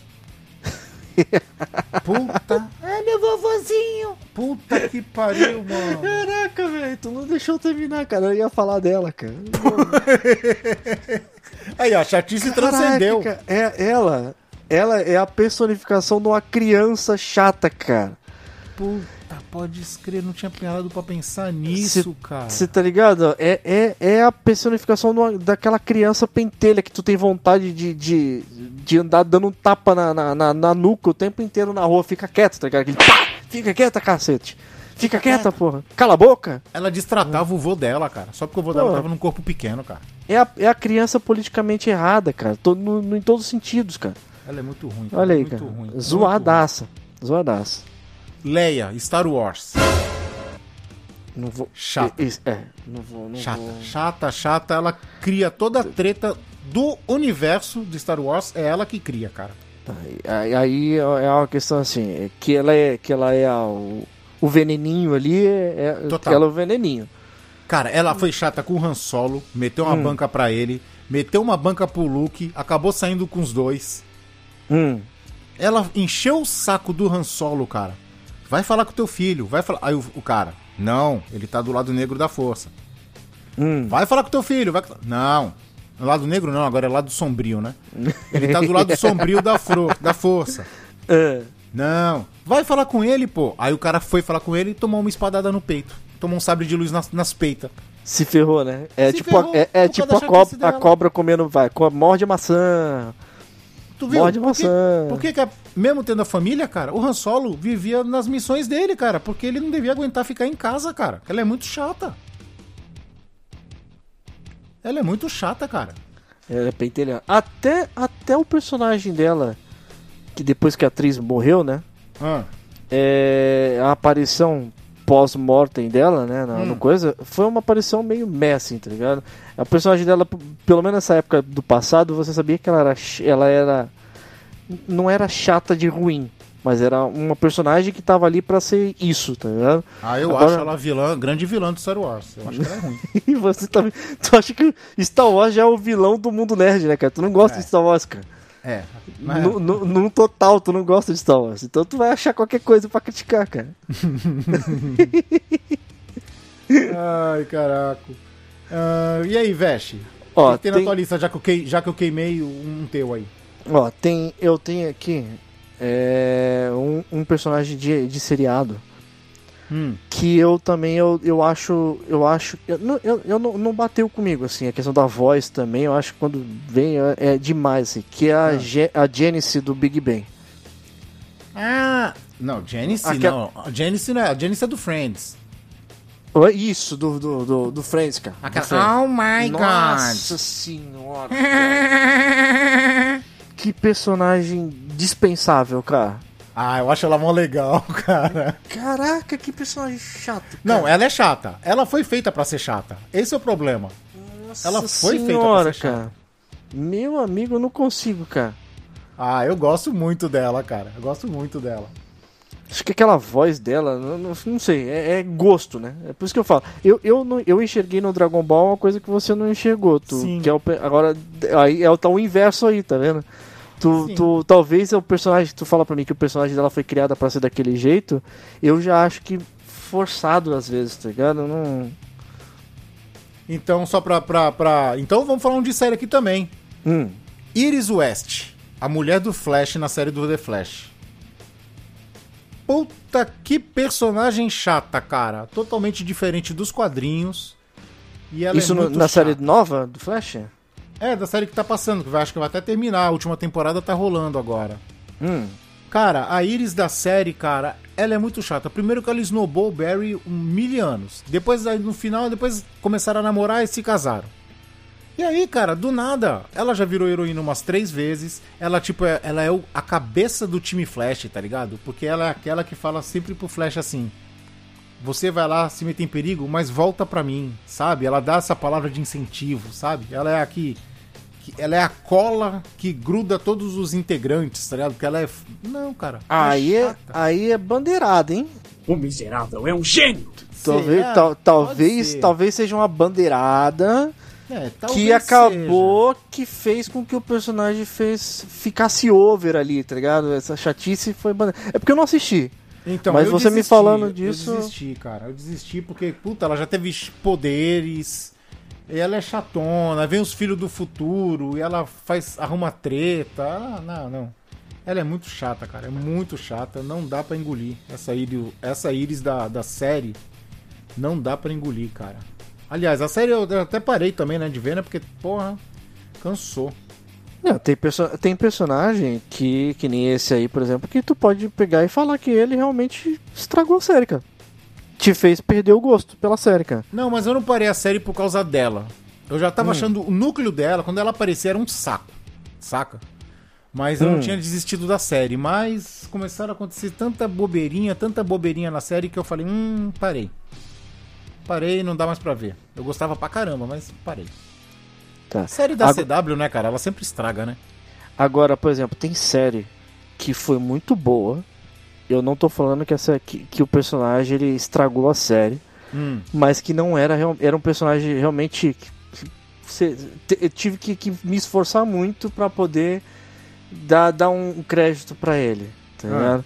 Puta. É meu vovozinho. Puta que pariu, mano. Caraca, velho, tu não deixou terminar, cara. Eu ia falar dela, cara. Aí, ó, a chatice transcendeu. Caraca, é ela. Ela é a personificação de uma criança chata, cara. Puta, pode escrever, não tinha parado pra pensar nisso, cara. Você tá ligado? É, é, é a personificação daquela criança pentelha que tu tem vontade de, de, de andar dando um tapa na, na, na, na nuca o tempo inteiro na rua. Fica quieto, tá ligado? Aquele pá! Fica quieta, cacete. Fica quieta, porra. Cala a boca. Ela destratava o vô dela, cara. Só porque o vô dela Pô. tava num corpo pequeno, cara. É a, é a criança politicamente errada, cara. Tô no, no- em todos os sentidos, cara. Ela é muito ruim. cara. Olha aí, muito cara. Ruim. Zoadaça. Zoadaça. Leia, Star Wars. Não vou. Chata. É, não vou. Não Chata, vou. chata, chata. Ela cria toda a treta do universo de Star Wars. É ela que cria, cara. Tá, Aí, aí é uma questão assim, é que ela é, que ela é a- o, o veneninho ali, é, é Total. ela é o veneninho. Cara, ela foi chata com o Han Solo, meteu uma Hum. banca pra ele, meteu uma banca pro Luke, acabou saindo com os dois. Hum, Ela encheu o saco do Han Solo, cara. Vai falar com teu filho, vai falar. Aí o, o cara, não, ele tá do lado negro da força. hum. Vai falar com teu filho, vai. Não. Do lado negro não, agora é lado sombrio, né? Ele tá do lado sombrio da, fro, da força. É. Não. Vai falar com ele, pô. Aí o cara foi falar com ele e tomou uma espadada no peito. Tomou um sabre de luz nas, nas peitas. Se ferrou, né? É Se tipo, ferrou a, é, é tipo a, cobra, a cobra comendo, vai, co- morde a maçã. Tu viu? Morde Por que, maçã. por que, que a- mesmo tendo a família, cara, o Han Solo vivia nas missões dele, cara, porque ele não devia aguentar ficar em casa, cara. Ela é muito chata. Ela é muito chata, cara. Ela é pentelhada. Até, até o personagem dela, que depois que a atriz morreu, né? Ah, é, a aparição pós-mortem dela, né, na, Hum. no coisa, foi uma aparição meio messy, tá ligado? A personagem dela, pelo menos nessa época do passado, você sabia que ela era, ela era não era chata de ruim, mas era uma personagem que tava ali pra ser isso, tá ligado? Ah, eu Agora- acho ela vilã, grande vilã do Star Wars. Eu acho que ela é ruim. E você também, tu acha que Star Wars já é o vilão do mundo nerd, né, cara? Tu não gosta É. de Star Wars, cara. É. Mas- No, no, no total, tu não gosta de Star Wars. Então tu vai achar qualquer coisa pra criticar, cara. Ai, caraca. Ah, e aí, Veste? Ó, o que tem, na tem- tua lista, já que eu, quei- já que eu queimei um teu aí? Ó, tem, eu tenho aqui é, um, um personagem de, de seriado Hum. que eu também eu, eu acho eu acho eu, não- eu, eu não, não bateu comigo assim a questão da voz também eu acho que quando vem é, é demais assim, que é a, Ah. Ge- a Genesis do Big Bang Ah! Não, Janice Aquela- não. Janice não é. A Janice é do Friends. Isso do do, do, do Friends cara do Friends. Oh my Nossa senhora que personagem dispensável cara Ah, eu acho ela mó legal, cara. caraca que personagem chato cara. Não, ela é chata. Ela foi feita pra ser chata. Esse é o problema. Nossa ela foi feita pra senhora, ser chata. cara. Meu amigo, eu não consigo, cara. Ah, eu gosto muito dela, cara. Eu gosto muito dela. Acho que aquela voz dela, não, não- sei, é, é gosto, né? É por isso que eu falo. Eu, eu, não, eu enxerguei no Dragon Ball uma coisa que você não enxergou. Tu, Sim. Que é o, agora, aí é o, tá o inverso aí, tá vendo? Tu, Sim. tu, talvez é o personagem, tu fala pra mim que o personagem dela foi criada pra ser daquele jeito, eu já acho que forçado às vezes, tá ligado? Não. Então, só pra, pra, pra. Então vamos falar um de série aqui também. Hum. Iris West, a mulher do Flash na série do The Flash. Puta que personagem chata, cara. Totalmente diferente dos quadrinhos. E ela Isso é no- na chata. série nova do Flash? É, da série que tá passando, que vai- acho que vai até terminar. A última temporada tá rolando agora. Hum. Cara, a Iris da série, cara, ela é muito chata. Primeiro que ela snowball o Barry um mil anos. Depois, no final, depois começaram a namorar e se casaram. E aí, cara, do nada, ela já virou heroína umas três vezes. Ela, tipo, é, ela é o- a cabeça do time Flash, tá ligado? Porque ela é aquela que fala sempre pro Flash assim: você vai lá, se meter em perigo, mas volta pra mim, sabe? Ela dá essa palavra de incentivo, sabe? Ela é aqui. que- Ela é a cola que gruda todos os integrantes, tá ligado? Porque ela é. Não, cara. Aí é, aí é bandeirada, hein? O miserável é um gênio! Talvez, tal- talvez, ser. talvez seja uma bandeirada É, que acabou que fez com que o personagem fez ficasse over ali, tá ligado? Essa chatice foi bandeirada. É porque eu não assisti. seja. Então, Mas eu você me desisti, falando disso- Eu desisti, cara. Eu desisti porque, puta, ela já teve poderes. E ela é chatona, vem os filhos do futuro e ela faz arruma treta. Não, não. Ela é muito chata, cara. É muito chata. Não dá pra engolir. Essa íris, essa íris da, da série não dá pra engolir, cara. Aliás, a série eu até parei também, né, de ver, né? Porque, porra, cansou. Não, tem, perso tem personagem que, que nem esse aí, por exemplo, que tu pode pegar e falar que ele realmente estragou a série, cara. Te fez perder o gosto pela série, cara. Não, mas eu não parei a série por causa dela. Eu já Hum. tava achando o núcleo dela, quando ela aparecia, era um saco. Saca? Mas eu Hum. não tinha desistido da série. Mas começaram a acontecer tanta bobeirinha, tanta bobeirinha na série que eu falei, hum, parei. Parei, não dá mais pra ver. Eu gostava pra caramba, mas parei. Tá. Série da CW, né, cara? Ela sempre estraga, né? Agora, por exemplo, tem série que foi muito boa. Eu não tô falando que, essa, que, que o personagem ele estragou a série, Hum. mas que não era era um personagem realmente que- que eu tive que, que me esforçar muito pra poder dar, dar um crédito pra ele, tá Ah. ligado?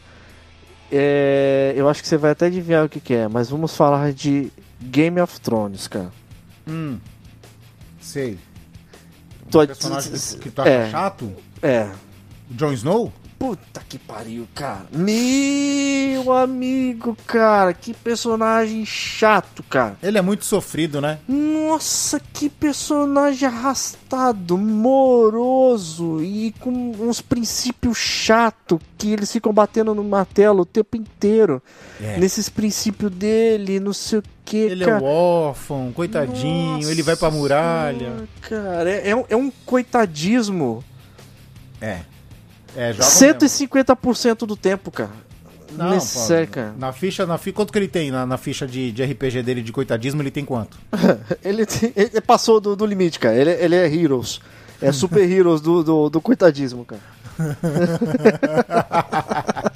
É, eu acho que você vai até adivinhar o que, que é, mas vamos falar de Game of Thrones, cara. Hum. Sei. Tô- O personagem que, tu acha é. chato? É, Jon Snow? Puta que pariu, cara. Meu amigo, cara. Que personagem chato, cara. Ele é muito sofrido, né? Nossa, que personagem arrastado, moroso e com uns princípios chato que eles ficam batendo no martelo o tempo inteiro. É. Nesses princípios dele, não sei o que, Ele é cara. o órfão, coitadinho, ele vai pra Nossa muralha. Cara, é, é um, é um coitadismo. É. É, joga mesmo. 150% do tempo, cara. Não, cara. Na ficha, na fi... quanto que ele tem na, na ficha de, de RPG dele de coitadismo? Ele tem quanto? Ele, tem- ele passou do, do limite, cara. Ele, ele é Heroes. É Super Heroes do, do, do coitadismo, cara.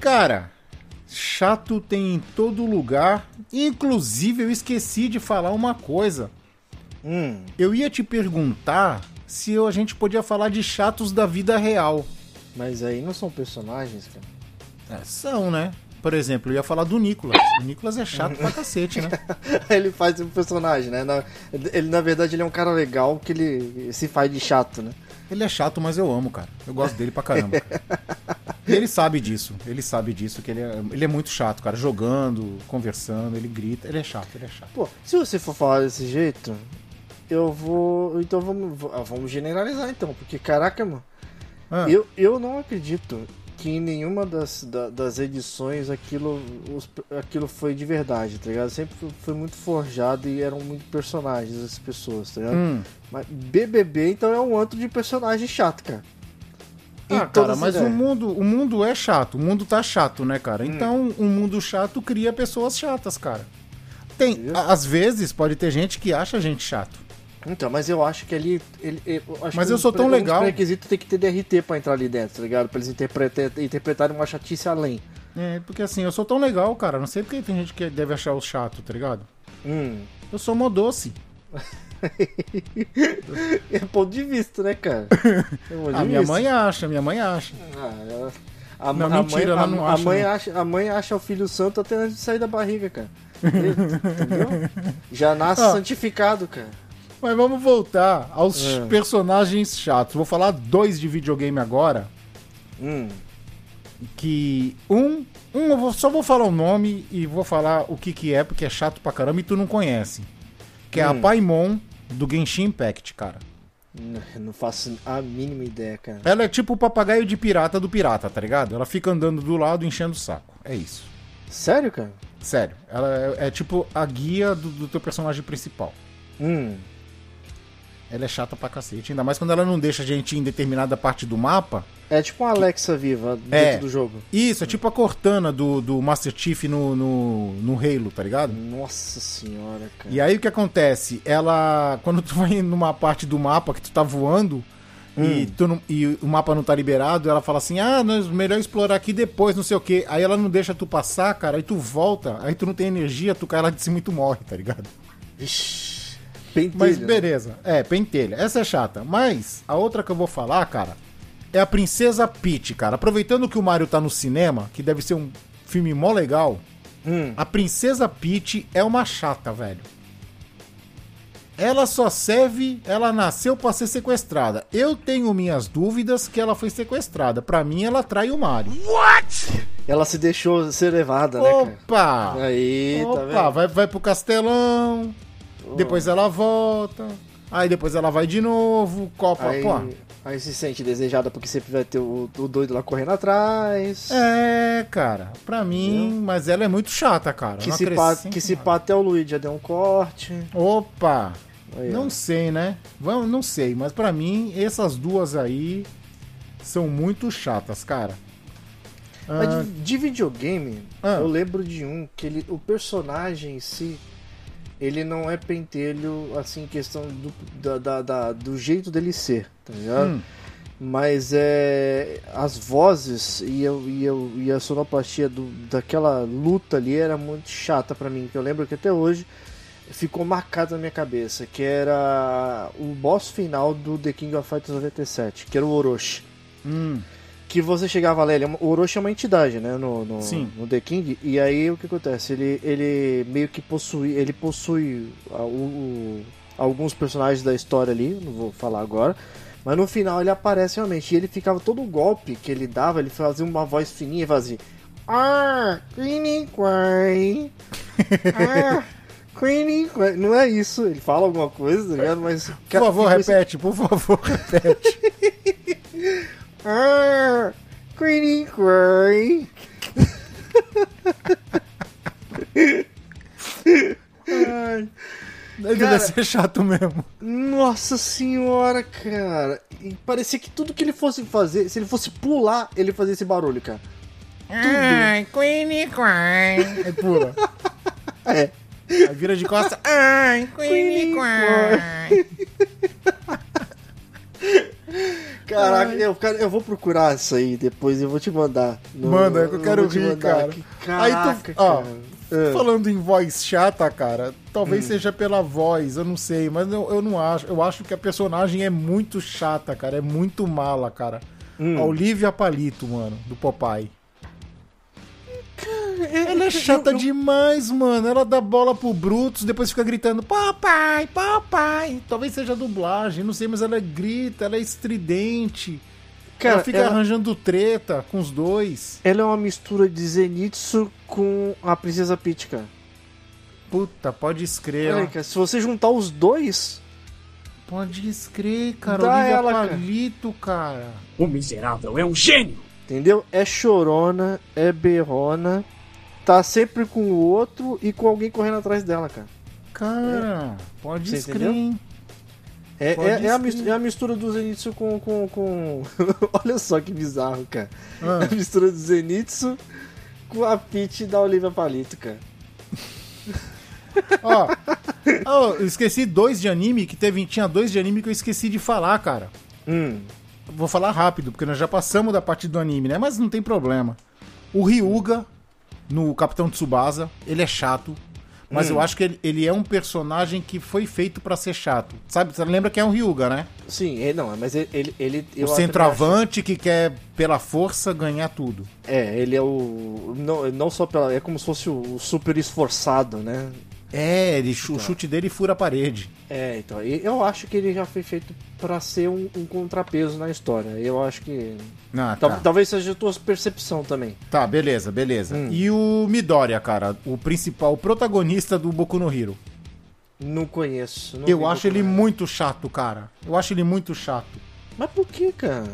Cara, chato tem em todo lugar. Inclusive, eu esqueci de falar uma coisa. Hum. Eu ia te perguntar se eu- a gente podia falar de chatos da vida real. Mas aí não são personagens, cara. É, são, né? Por exemplo, eu ia falar do Nicolas. O Nicolas é chato pra cacete, né? ele faz um personagem, né? Na- ele, na verdade, ele é um cara legal que ele se faz de chato, né? Ele é chato, mas eu amo, cara. Eu gosto dele pra caramba. cara. E ele sabe disso. Ele sabe disso, que ele é, ele é muito chato, cara. Jogando, conversando, ele grita. Ele é chato, ele é chato. Pô, se você for falar desse jeito, eu vou. Então vamos, ah, vamos generalizar então, porque caraca, mano. Ah, Eu, eu não acredito que em nenhuma das, da- das edições aquilo, os- aquilo foi de verdade, tá ligado? Sempre foi, muito forjado e eram muito personagens as pessoas, tá ligado? hum. Mas BBB então é um antro de personagem chato, cara. Em Ah, cara, mas as o mundo, o mundo é chato. O mundo tá chato, né, Hum. cara? Então, um mundo chato cria pessoas chatas, cara. Tem, a- às vezes pode ter gente que acha a gente chato. Então, mas eu acho que ali. Ele, eu acho Mas eu sou tão legal. Um requisito tem que ter DRT pra entrar ali dentro, tá ligado? Pra eles interpretar, interpretarem uma chatice além. É, porque assim, eu sou tão legal, cara. Não sei porque tem gente que deve achar o chato, tá ligado? Hum. Eu sou mó doce. É ponto de vista, né, cara? É A minha vista. mãe acha, minha mãe acha. Ah, ela- A, Não, a mentira, mãe, ela a- acha, mãe não. acha, a mãe acha o filho santo até antes de sair da barriga, cara. Entendeu? Já nasce Ah. santificado, cara. Mas vamos voltar aos É. personagens chatos. Vou falar dois de videogame agora. Hum. Que um, um eu vou- só vou falar o nome e vou falar o que que é, porque é chato pra caramba e tu não conhece. Que é a Hum. Paimon do Genshin Impact, cara. Não, não faço a mínima ideia, cara. Ela é tipo o papagaio de pirata do pirata, tá ligado? Ela fica andando do lado enchendo o saco. É isso. Sério, cara? Sério. Ela é, é tipo a guia do, do teu personagem principal. Hum. Ela é chata pra cacete. Ainda mais quando ela não deixa a gente ir em determinada parte do mapa. É tipo uma Alexa viva dentro É. do jogo. Isso, é tipo a Cortana do, do Master Chief no, no, no Halo, tá ligado? Nossa senhora, cara. E aí o que acontece? Ela. Quando tu vai numa parte do mapa que tu tá voando e, tu não- e o mapa não tá liberado, ela fala assim: ah, nós melhor explorar aqui depois, não sei o quê. Aí ela não deixa tu passar, cara, aí tu volta, aí tu não tem energia, tu cai lá de cima e tu morre, tá ligado? Vixe. Pentelho, Mas né? beleza. É, pentelha. Essa é chata. Mas a outra que eu vou falar, cara, é a Princesa Peach, cara. Aproveitando que o Mario tá no cinema, que deve ser um filme mó legal, Hum. a Princesa Peach é uma chata, velho. Ela só serve, ela nasceu pra ser sequestrada. Eu tenho minhas dúvidas que ela foi sequestrada. Pra mim, ela trai o Mario. Ela se deixou ser levada, né, cara? Opa! Aí, tá Opa, vendo? vai, vai pro castelão, depois ela volta, aí depois ela vai de novo, copa, Aí, pô. aí se sente desejada porque sempre vai ter o, o doido lá correndo atrás. É, cara, pra mim, mas ela é muito chata, cara. Que se, pá, que se pá até o Luigi já deu um corte. Opa! Aí, não ó. sei, né? Vamos, não sei, mas pra mim, essas duas aí são muito chatas, cara. Mas Ah, de, de videogame, Ah. eu lembro de um que ele, o personagem em si, ele não é pentelho, assim, questão do, da, da- da- do jeito dele ser, tá ligado? Hum. Mas é. As vozes e, eu, e, eu, e a sonoplastia do, daquela luta ali era muito chata pra mim. Que eu lembro que até hoje ficou marcado na minha cabeça. Que era o boss final do The King of Fighters 97, que era o Orochi. hum, Que você chegava lá, ele é o Orochi é uma entidade, né? No, no, Sim. no The King. E aí o que acontece? Ele, ele meio que possui. Ele possui o- o- alguns personagens da história ali, não vou falar agora. Mas no final ele aparece realmente. E ele ficava todo golpe que ele dava, ele fazia uma voz fininha e fazia. Ah, Queenie Quai. Ah, Queenie Quai. Não é isso, ele fala alguma coisa, tá ligado? Mas. por favor, repete, por favor, repete. Ah, Queenie Quai. Ai, deve Cara- ser chato mesmo. Nossa senhora, cara. E parecia que tudo que ele fosse fazer, se ele fosse pular, ele fazia esse barulho, cara. Ai, Queenie Quine. É pura. É. Aí vira de costa. Ai, Queenie Quine. Caraca, eu, cara, eu vou procurar isso aí depois eu vou te mandar. No- Manda, é que eu quero rir, mandar cara. aqui. Aí tu- Caraca, ó, cara. É. Falando em voz chata, cara, talvez seja pela voz, eu não sei, mas eu, eu não acho. Eu acho que a personagem é muito chata, cara, é muito mala, cara. Hum. A Olivia Palito, mano, do Popeye. Ela é chata demais, mano. Ela dá bola pro Brutus, depois fica gritando Papai, papai. Talvez seja dublagem, não sei, mas ela grita, ela é estridente. Cara, ela fica ela- arranjando treta com os dois. Ela é uma mistura de Zenitsu com a Princesa Peach, cara. Puta, pode escrever. Cara, se você juntar os dois, Pode escrever, cara. Dá Olivia ela, cara. Palito, cara. O miserável é um gênio! entendeu? É chorona, é berrona, tá sempre com o outro e com alguém correndo atrás dela, cara. Cara, pode Você hein? É, Pode é, é a mistura, é a mistura do Zenitsu com. com, com... Olha só que bizarro, cara. Ah. É a mistura do Zenitsu com a Peach da Olivia Palito, cara. Ó, ó, eu esqueci dois de anime que teve. Tinha dois de anime que eu esqueci de falar, cara. Hum. Vou falar rápido, porque nós já passamos da parte do anime, né? Mas não tem problema. O Ryuga, no Capitão Tsubasa, ele é chato. Mas Hum. eu acho que ele, ele é um personagem que foi feito pra ser chato. Sabe? Você lembra que é um Ryuga, né? Sim, ele, não, mas ele. ele, o centroavante que quer, pela força, ganhar tudo. acho- É, ele é o. Não, não só pela. É como se fosse o super esforçado, né? É, ele, o chute dele fura a parede. É, então. Eu acho que ele já foi feito pra ser um, um contrapeso na história. Eu acho que. Ah, tá. Talvez seja a tua percepção também. Tá, beleza, beleza. Hum. E o Midoriya, cara, o principal, o protagonista do Boku no Hero. Não conheço. não Eu acho ele muito chato, cara. Eu acho ele muito chato. Mas por que, cara?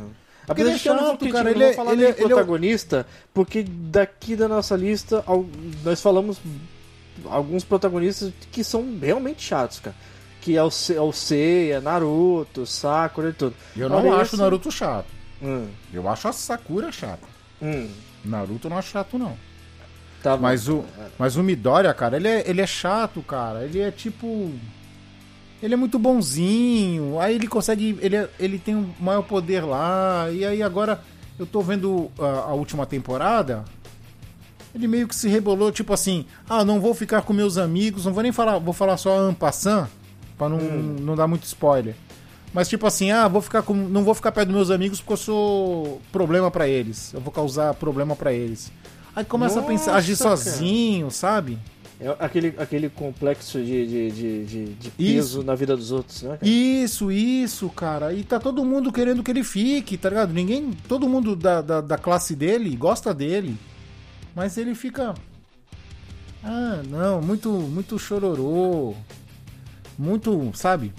Porque ele é chato, cara, ele é- falar ele é- é o- protagonista, porque daqui da nossa lista, nós falamos alguns protagonistas que são realmente chatos, cara. que é o, Se- é o Seiya, Naruto, Sakura e tudo. Eu não Olha acho esse- Naruto chato. Hum, Eu acho a Sakura chata. hum, Naruto eu não acho chato, não. tá bom. Mas o, mas o Midoriya, cara, ele é, ele é chato, cara. Ele é tipo. Ele é muito bonzinho. Aí ele consegue. Ele, é- ele tem um maior poder lá. E aí agora eu tô vendo a, a última temporada. Ele meio que se rebolou, tipo assim: ah, não vou ficar com meus amigos. Não vou nem falar. Vou falar só Ampassan. Pra não, não dar muito spoiler. Mas tipo assim, ah, vou ficar com, não vou ficar perto dos meus amigos porque eu sou problema pra eles. Eu vou causar problema pra eles. Aí começa a pensar, agir Nossa, cara. sozinho, sabe? É aquele, aquele complexo de, de, de, de, de Isso. peso na vida dos outros, né? cara? Isso, isso, cara. E tá todo mundo querendo que ele fique, tá ligado? Ninguém. Todo mundo da, da, da classe dele gosta dele. Mas ele fica. Ah, não, muito, muito chororô. Muito, sabe?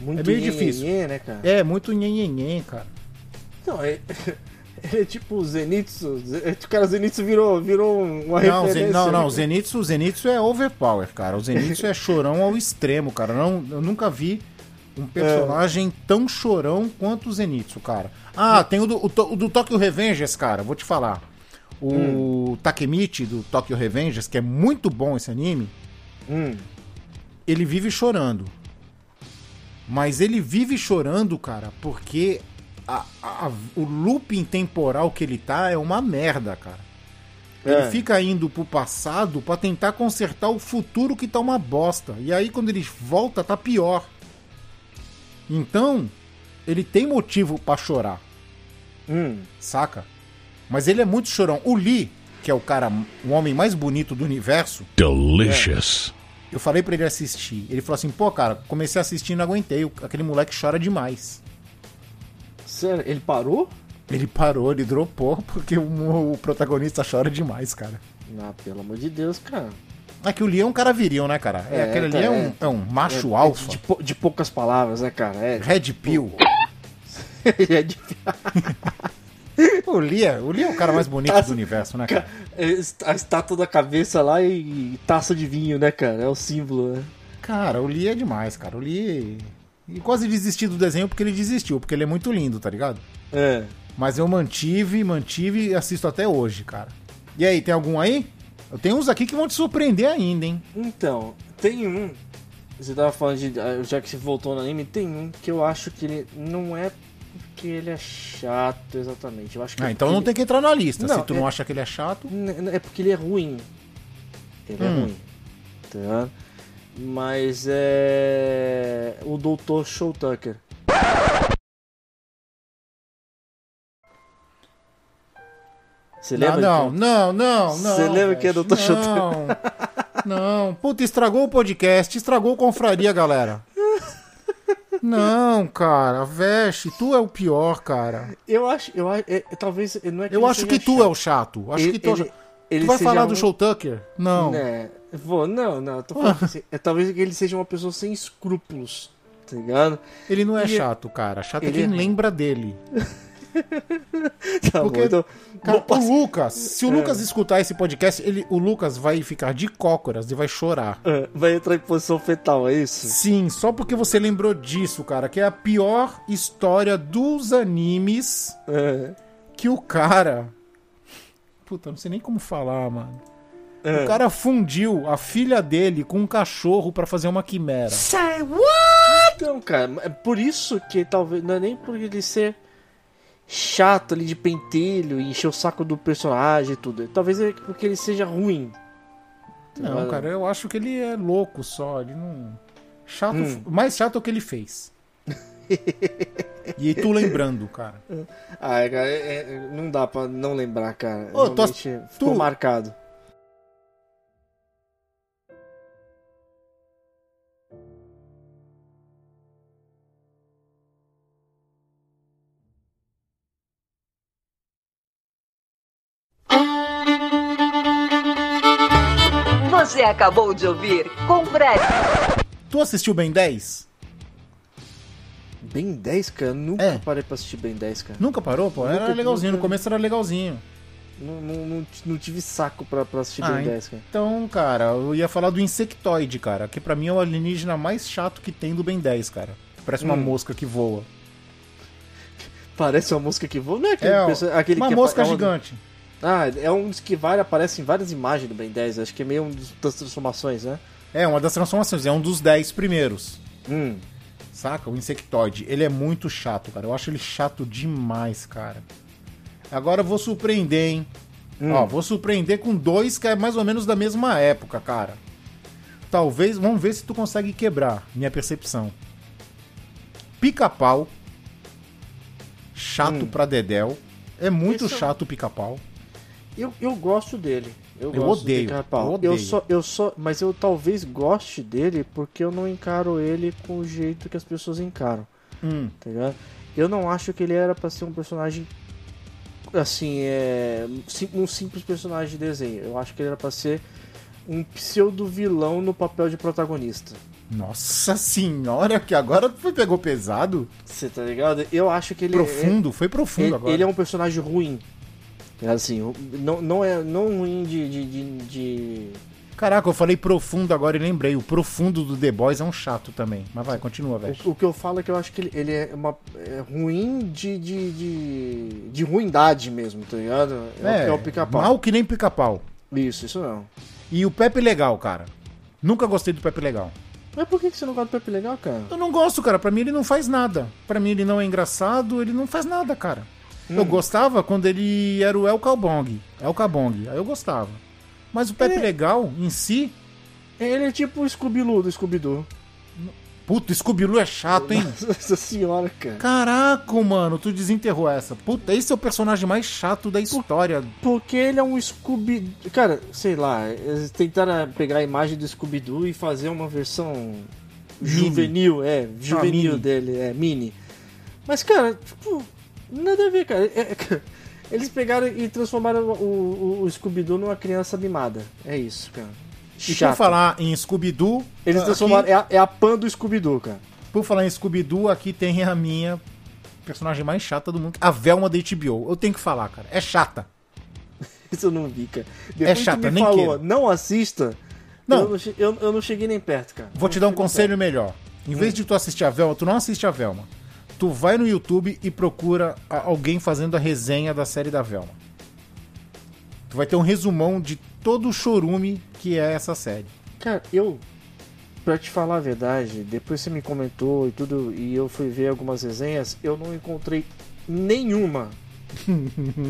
Muito é meio difícil. né, cara? É, muito nhenhenhen, cara. Não, é, é tipo o Zenitsu. Ze- O cara Zenitsu virou, virou uma Não, referência. Não, não, né? o Zenitsu, o Zenitsu é overpower, cara. O Zenitsu é chorão ao extremo, cara. Não, eu nunca vi um personagem tão chorão quanto o Zenitsu, cara. Ah, tem o do, o, o do Tokyo Revengers, cara, vou te falar. O Takemichi do Tokyo Revengers, que é muito bom esse anime, Hum, ele vive chorando. Mas ele vive chorando, cara, porque a- a- o looping temporal que ele tá é uma merda, cara. Ele É. fica indo pro passado pra tentar consertar o futuro que tá uma bosta. E aí quando ele volta, tá pior. Então, ele tem motivo pra chorar, hum. saca? Mas ele é muito chorão. O Lee, que é o cara, o homem mais bonito do universo, Delicious. eu falei pra ele assistir. Ele falou assim: pô, cara, comecei a assistir e não aguentei. Aquele moleque chora demais. Sério, ele parou? Ele parou, ele dropou, porque o, o protagonista chora demais, cara. Ah, pelo amor de Deus, cara. É que o Lee é um cara viril, né, cara? É, É, aquele ali tá, é, é. um, é um macho É- é alfa. De, de poucas palavras, né, cara? É, Red Pill. é de- O Lee, é, o Lee é o cara mais bonito do universo, né, cara? é a estátua da cabeça lá e, taça de vinho, né, cara? É o símbolo, né? Cara, o Lee é demais, cara. O Lee. E quase desisti do desenho porque ele desistiu, porque ele é muito lindo, tá ligado? É. Mas eu mantive, mantive e assisto até hoje, cara. E aí, tem algum aí? Eu tenho uns aqui que vão te surpreender ainda, hein? Então, tem um. Você tava falando de. ah, Já que você voltou no anime, tem um que eu acho que ele não é porque ele é chato exatamente. Eu acho que Ah, é então não ele- tem que entrar na lista. Não, Se tu não é- acha que ele é chato. É porque ele é ruim. Ele é Hum. ruim. Tá? Mas é. O Dr. Show Tucker. Você lembra? não, de- não, não, não. Você lembra que é. Dr. Chotão? Não. Não. Puta, estragou o podcast, estragou o confraria, galera. Não, cara, veste, tu é o pior, cara. Eu acho. Eu, acho- é, é, talvez. Não é que Eu acho que tu chato. é o chato. Acho Ele- que tu, é o ele- chato. ele tu vai falar do um- Show Tucker? Não. Né, vou, não, não, tô falando assim, é, talvez que ele seja uma pessoa sem escrúpulos, tá ligado? Ele não é Ele- chato, cara. Chato é quem é- lembra dele. Tá Porque, bom, então, Cara, passar- o Lucas, se o É. Lucas escutar esse podcast, ele, o Lucas vai ficar de cócoras e vai chorar. Ah, vai entrar em posição fetal, é isso? Sim, só porque você lembrou disso, cara, que é a pior história dos animes É, que o cara. Puta, não sei nem como falar, mano. é. O cara fundiu a filha dele com um cachorro pra fazer uma quimera. Então, cara, é por isso que talvez. Não é nem por ele ser chato ali de pentelho e encher o saco do personagem e tudo. Talvez é porque ele seja ruim. Não, cara, eu acho que ele é louco só. Ele não. Chato. Hum. Mais chato é o que ele fez. e tu lembrando, cara. Ah, cara, é- é- não dá pra não lembrar, cara. Ô, tu- ficou marcado. Acabou de ouvir Confrade. Tu assistiu Ben 10? Ben 10, cara, nunca É. parei pra assistir Ben 10, cara. Nunca parou, pô? Era Nunca- legalzinho. No nunca- começo era legalzinho. Não, não, não, não tive saco pra, pra assistir Ah, Ben hein? 10, cara. Então, cara, eu ia falar do Insectoide, cara, que pra mim é o alienígena mais chato que tem do Ben 10, cara. Parece uma Hum. mosca que voa. Parece uma mosca que voa. Não é aquele, É, ó, perso- aquele uma que mosca é uma- gigante. Ah, é um dos que vai, aparece em várias imagens do Ben 10. Acho que é meio um dos- das transformações, né? É, uma das transformações, é um dos 10 primeiros. Hum. Saca? O Insectoide. Ele é muito chato, cara. Eu acho ele chato demais, cara. Agora eu vou surpreender, hein? Hum. Ó, vou surpreender com dois que é mais ou menos da mesma época, cara. Talvez, vamos ver se tu consegue quebrar minha percepção. Pica-pau. Chato Hum. pra Dedéu. É muito Isso- chato o pica-pau. Eu, eu gosto dele. Eu, Eu gosto odeio, Pica-Pau. eu odeio. só, eu só, mas eu talvez goste dele porque eu não encaro ele com o jeito que as pessoas encaram, Hum. tá ligado? Eu não acho que ele era pra ser um personagem assim, é um simples personagem de desenho. Eu acho que ele era pra ser um pseudo vilão no papel de protagonista. Nossa senhora, que agora tu pegou pesado. Você tá ligado? Eu acho que ele Profundo, foi profundo ele, agora. ele é um personagem ruim. Assim, não, não é não ruim de- de- de- de Caraca, eu falei profundo agora e lembrei. O profundo do The Boys é um chato também. Mas vai, continua, velho. O, o que eu falo é que eu acho que ele, ele é uma é ruim de, de, de, de ruindade mesmo, tá ligado? É, o- é o pica-pau. Mal que nem pica-pau. Isso, isso não. E o Pepe Legal, cara. Nunca gostei do Pepe Legal. Mas por que que você não gosta do Pepe Legal, cara? Eu não gosto, cara. Pra mim ele não faz nada. Pra mim ele não é engraçado, ele não faz nada, cara. Hum. Eu gostava quando ele era o El Cabong. El Cabong. Aí eu gostava. Mas o Pepe É. Legal, em si... Ele é tipo o Scooby-Doo do Scooby-Doo. Puta, Scooby-Doo é chato, hein? Nossa senhora, cara. Caraca, mano, tu desenterrou essa. Puta, esse é o personagem mais chato da história. Porque ele é um Scooby... Cara, sei lá, eles tentaram pegar a imagem do Scooby-Doo e fazer uma versão juvenil, é, juvenil mini. dele, é, mini. Mas, cara, tipo, nada a ver, cara. É- é- eles pegaram e transformaram o, o- o Scooby-Doo numa criança mimada. É isso, cara. E por Chato. falar em Scooby-Doo... Eles aqui- transformaram... É a, é a pan do Scooby-Doo, cara. Por falar em Scooby-Doo, aqui tem a minha personagem mais chata do mundo. A Velma da HBO. Eu tenho que falar, cara. É chata. Isso eu não vi, cara. Depois que chata, tu me nem falou, queira. não assista... Não. Eu, não eu, eu não cheguei nem perto, cara. Vou te dar um conselho melhor. Em vez de tu assistir a Velma, tu não assiste a Velma. Tu vai no YouTube e procura alguém fazendo a resenha da série da Velma. Tu vai ter um resumão de todo o chorume que é essa série. Cara, eu, pra te falar a verdade, depois você me comentou e tudo, e eu fui ver algumas resenhas, eu não encontrei nenhuma.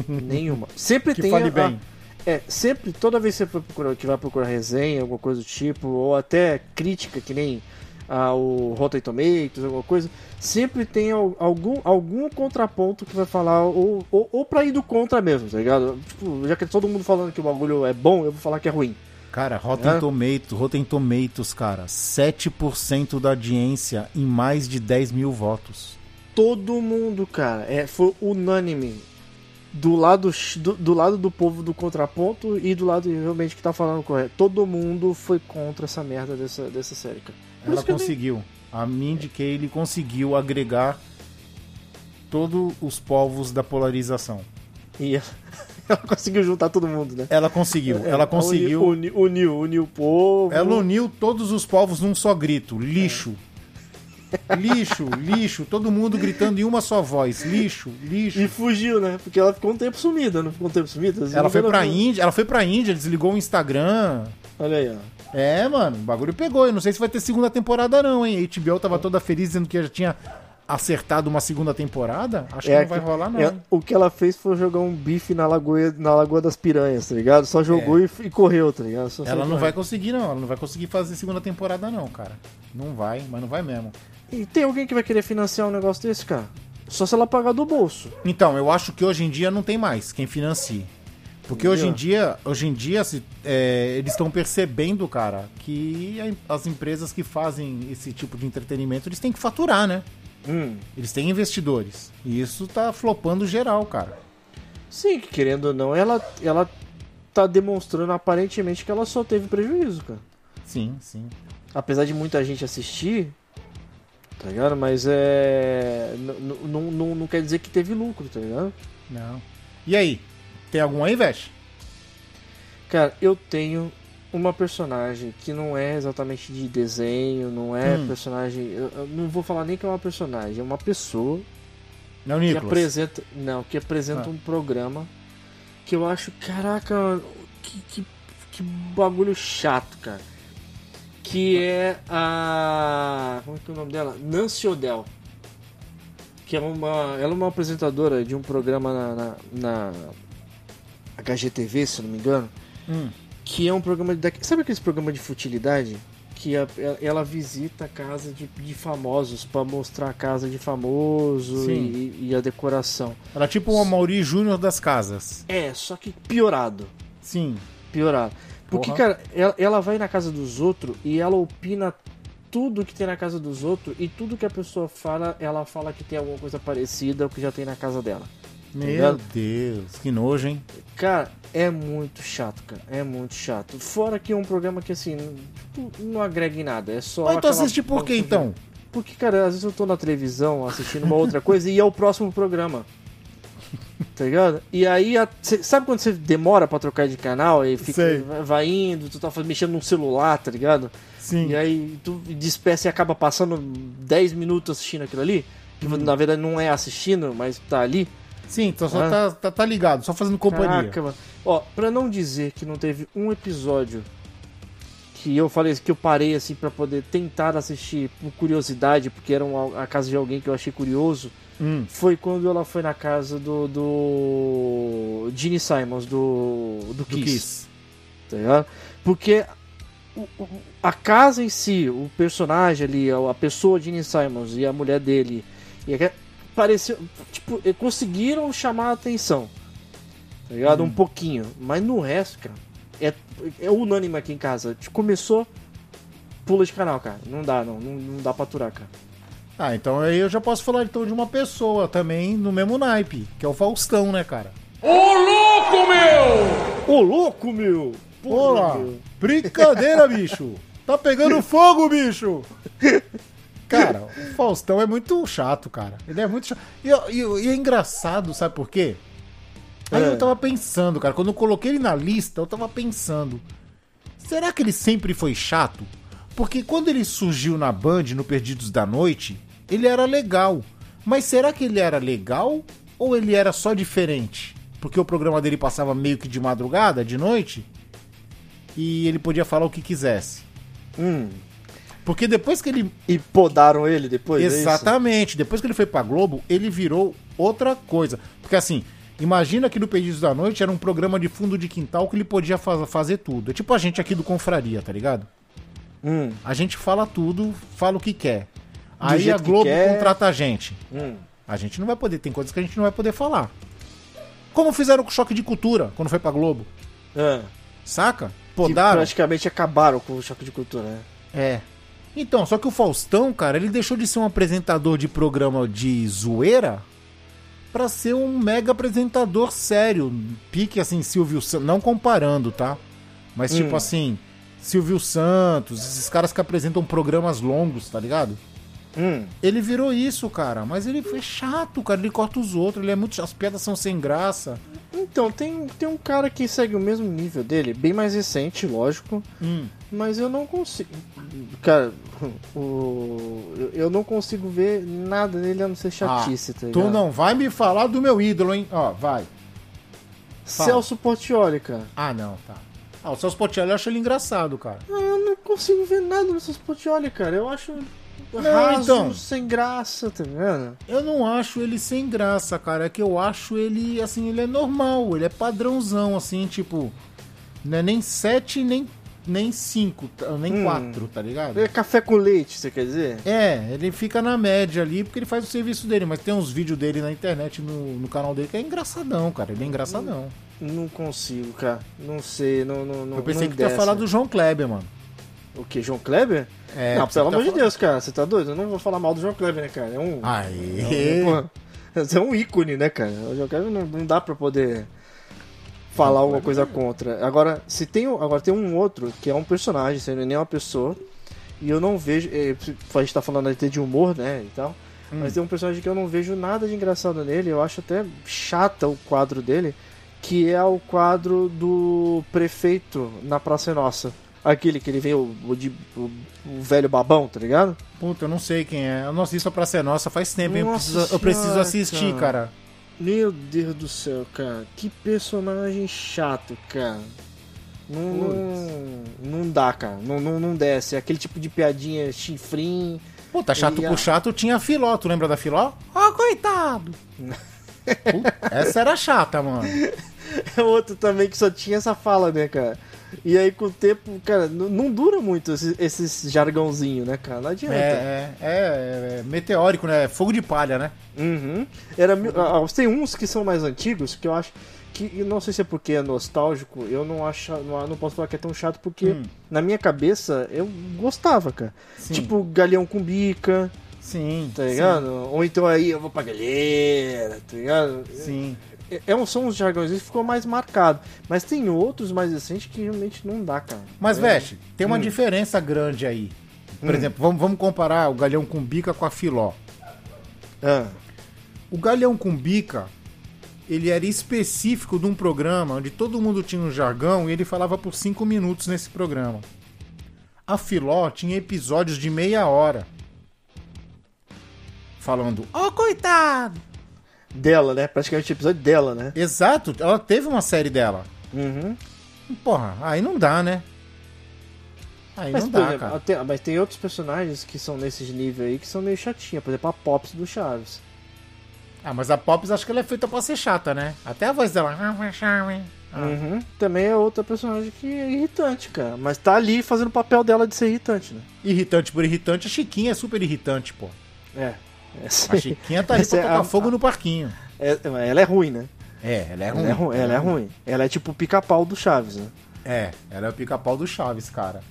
nenhuma. Sempre Que tem fale a- bem. é, sempre, toda vez que você for procurar, que vai procurar resenha, alguma coisa do tipo, ou até crítica, que nem o Rotten Tomatoes, alguma coisa, sempre tem al- algum, algum contraponto que vai falar, ou, ou, ou pra ir do contra mesmo, tá ligado? Tipo, já que todo mundo falando que o bagulho é bom, eu vou falar que é ruim. Cara, Rotten É? Tomatoes, Rotten Tomatoes, cara, 7% da audiência em mais de 10 mil votos. todo mundo, cara, é, foi unânime. Do lado, do, do lado do povo do contraponto e do lado realmente que tá falando correto. Todo mundo foi contra essa merda dessa, dessa série, cara. Ela eu nem- conseguiu. A Mindy Kaling conseguiu agregar todos os povos da polarização. E ela, ela conseguiu juntar todo mundo, né? Ela conseguiu. Ela conseguiu. Uni- Uniu, uniu o povo. Ela uniu todos os povos num só grito: lixo. Lixo, lixo, todo mundo gritando em uma só voz: lixo, lixo. E fugiu, né? Porque ela ficou um tempo sumida, não ficou um tempo sumida? Ela foi pra. Índia, ela foi pra Índia, desligou o Instagram. Olha aí, ó. É, mano, o bagulho pegou. Eu não sei se vai ter segunda temporada, não, hein? A HBO tava toda feliz dizendo que já tinha acertado uma segunda temporada. Acho que não vai que- rolar, não. é- o que ela fez foi jogar um bife na lagoa, na lagoa das piranhas, tá ligado? Só jogou e, e correu, tá ligado? Só É. Ela não vai conseguir, não. Ela não vai conseguir fazer segunda temporada, não, cara. Não vai, mas não vai mesmo. E tem alguém que vai querer financiar um negócio desse, cara? Só se ela pagar do bolso. Então, eu acho que hoje em dia não tem mais quem financie. Porque hoje em dia, hoje em dia se, é, eles estão percebendo, cara, que as empresas que fazem esse tipo de entretenimento, eles têm que faturar, né? Hum. Eles têm investidores. E isso tá flopando geral, cara. Sim, que querendo ou não, ela, ela tá demonstrando aparentemente que ela só teve prejuízo, cara. Sim, sim. Apesar de muita gente assistir, tá ligado? Mas é. Não, não, não quer dizer que teve lucro, tá ligado? Não. E aí? Tem algum aí, Veste? Cara, eu tenho uma personagem que não é exatamente de desenho, não é Hum. personagem. Eu, eu não vou falar nem que é uma personagem, é uma pessoa Não, que Nicolas. apresenta. Não, que apresenta Ah. um programa que eu acho, caraca, que, que, que bagulho chato, cara. Que é a. Como é que é o nome dela? Nancy Odell. Que é uma. Ela é uma apresentadora de um programa na, na, na HGTV, se não me engano. Hum. Que é um programa de. Sabe aqueles programas de futilidade? Que a- ela visita a casa de, de famosos pra mostrar a casa de famoso e, e a decoração. Era tipo o Amaury Júnior das casas. É, só que piorado. Sim. Piorado. Porque, Porra. cara, ela, ela vai na casa dos outros e ela opina tudo que tem na casa dos outros e tudo que a pessoa fala, ela fala que tem alguma coisa parecida ao que já tem na casa dela. Meu ligado? Deus, que nojo, hein? Cara, é muito chato, cara. É muito chato. Fora que é um programa que, assim, não agrega em nada. É só. Mas tu assiste por quê, então? Porque, cara, às vezes eu tô na televisão assistindo uma outra coisa e é o próximo programa. Tá ligado? E aí, a- cê- sabe quando você demora pra trocar de canal e fica, Sei. vai- indo, tu tá mexendo no celular, tá ligado? Sim. E aí tu despeça e acaba passando 10 minutos assistindo aquilo ali, que Hum. na verdade não é assistindo, mas tá ali. Sim, então só Ah. tá, tá, tá ligado, só fazendo companhia. Caraca, mano. Ó, pra não dizer que não teve um episódio que eu falei que eu parei assim pra poder tentar assistir por curiosidade, porque era uma- a casa de alguém que eu achei curioso, Hum. foi quando ela foi na casa do do Gene Simons do do Do Kiss, Kiss. tá ligado? Porque o- o- a casa em si, o personagem ali, a pessoa Gene Simons e a mulher dele, e pareceu, tipo, eh, conseguiram chamar a atenção, tá ligado? Um pouquinho, mas no resto, cara, é, é unânime aqui em casa. Tipo, Começou, pula de canal, cara. Não dá, não, não, não dá pra aturar, cara. Ah, então aí eu já posso falar então de uma pessoa também no mesmo naipe, que é o Faustão, né, cara? Ô, louco, meu! Porra! meu. Brincadeira, bicho! Tá pegando fogo, bicho! Cara, o Faustão é muito chato, cara. Ele é muito chato. E, e- e é engraçado, sabe por quê? Aí É. eu tava pensando, cara, quando eu coloquei ele na lista, eu tava pensando. Será que ele sempre foi chato? Porque quando ele surgiu na Band, no Perdidos da Noite, ele era legal. Mas será que ele era legal ou ele era só diferente? Porque o programa dele passava meio que de madrugada, de noite, e ele podia falar o que quisesse. Hum. Porque depois que ele. E podaram ele depois, é? Exatamente, depois que ele foi pra Globo, ele virou outra coisa. Porque assim, imagina que no Perdidos da Noite era um programa de fundo de quintal que ele podia fa- fazer tudo. É tipo a gente aqui do Confraria, tá ligado? Hum, A gente fala tudo, fala o que quer. Do Aí a que Globo quer. contrata a gente. hum. A gente não vai poder, tem coisas que a gente não vai poder falar. Como fizeram com o choque de cultura quando foi pra Globo. É. Saca? Que Podaram. praticamente acabaram com o choque de cultura, né? É. Então, só que o Faustão, cara, ele deixou de ser um apresentador de programa de zoeira pra ser um mega apresentador sério. Pique assim, Silvio Santos. Não comparando, tá? Mas Hum. tipo assim, Silvio Santos, esses caras que apresentam programas longos, tá ligado? Hum. Ele virou isso, cara. Mas ele foi chato, cara. Ele corta os outros. Ele é muito. As piadas são sem graça. Então, tem, tem um cara que segue o mesmo nível dele, bem mais recente, lógico, Hum. Mas eu não consigo. Cara, o, eu- não consigo ver nada nele a não ser chatice, tá ligado? Tu não vai me falar do meu ídolo, hein? Ó, vai. fala. Celso Portioli, cara. Ah, não, tá. Ah, o Celso Portiolli eu acho ele engraçado, cara. Ah, Eu não consigo ver nada no Celso Portioli, cara. Eu acho raso, então. sem graça, tá vendo? Eu não acho ele sem graça, cara. É que eu acho ele, assim, ele é normal, ele é padrãozão, assim, tipo. Não é nem 7, nem, nem 5, nem Hum. 4, tá ligado? É café com leite, você quer dizer? É, ele fica na média ali porque ele faz o serviço dele, mas tem uns vídeos dele na internet, no, no canal dele, que é engraçadão, cara. Ele é engraçadão. Não consigo, cara. Não sei, não, não, não eu pensei não que tu ia falar do João Kleber, mano. O que, João Kleber? É, não, pelo tá amor de Deus, cara. Você tá doido? Eu não vou falar mal do João Kleber, né, cara? É um... Aê! é um- é um ícone, né, cara? O João Kleber não, não dá pra poder falar alguma coisa contra. Agora, se tem, um- agora tem um outro que é um personagem, não é nem uma pessoa. E eu não vejo. é, A gente tá falando até de humor, né? E tal. Hum. Mas tem um personagem que eu não vejo nada de engraçado nele. Eu acho até chata o quadro dele. que é o quadro do prefeito na Praça é Nossa. Aquele que ele vem, o, o, o- velho babão, tá ligado? Puta, eu não sei quem é. Eu não assisto a Praça é Nossa faz tempo, hein? Eu Nossa preciso, eu preciso senhora, assistir, cara. cara. Meu Deus do céu, cara. Que personagem chato, cara. Não, não, não dá, cara. Não, não, não desce. É aquele tipo de piadinha chifrinho. Puta, chato E a- por chato tinha a Filó. Tu lembra da Filó? Ó, coitado. Puta, essa era chata, mano. É outro também que só tinha essa fala, né, cara? E aí com o tempo, cara, não, dura muito esse, esses jargãozinho, né, cara? Não adianta. É, é, é, é meteórico, né? Fogo de palha, né? Uhum. Era, ah, ah, tem uns que são mais antigos que eu acho que não sei se é porque é nostálgico, eu não acho, não, não posso falar que é tão chato porque Hum. na minha cabeça eu gostava, cara. Sim. Tipo Galeão com bica, Sim. tá ligado? Ou então aí eu vou pra galera, tá ligado? Sim. É, é um, são uns jargões que ficou mais marcado. Mas tem outros mais recentes que realmente não dá, cara. Mas, É. Veste, tem uma Hum. diferença grande aí. Por Hum. exemplo, vamos, vamos comparar o Galhão com Bica com a Filó. Ah, O Galhão com Bica, ele era específico de um programa onde todo mundo tinha um jargão e ele falava por cinco minutos nesse programa. A Filó tinha episódios de meia hora. Falando, ó coitado! dela, né? Praticamente o episódio dela, né? Exato, ela teve uma série dela. Uhum. Porra, aí não dá, né? Aí Mas, não dá, exemplo, cara. até- mas tem outros personagens que são nesses níveis aí que são meio chatinhos. Por exemplo, a Pops do Chaves. Ah, mas a Pops acho que ela é feita pra ser chata, né? Até a voz dela. Ah. Uhum. Também é outra personagem que é irritante, cara. Mas tá ali fazendo o papel dela de ser irritante, né? Irritante por irritante, a Chiquinha é super irritante, pô. É. A Chiquinha tá Essa pra é tocar a- fogo no parquinho. É- ela é ruim, né? É, ela é ruim. Ela é, ru- ela é ruim. Ela é tipo o pica-pau do Chaves, né? É, ela é o pica-pau do Chaves, cara.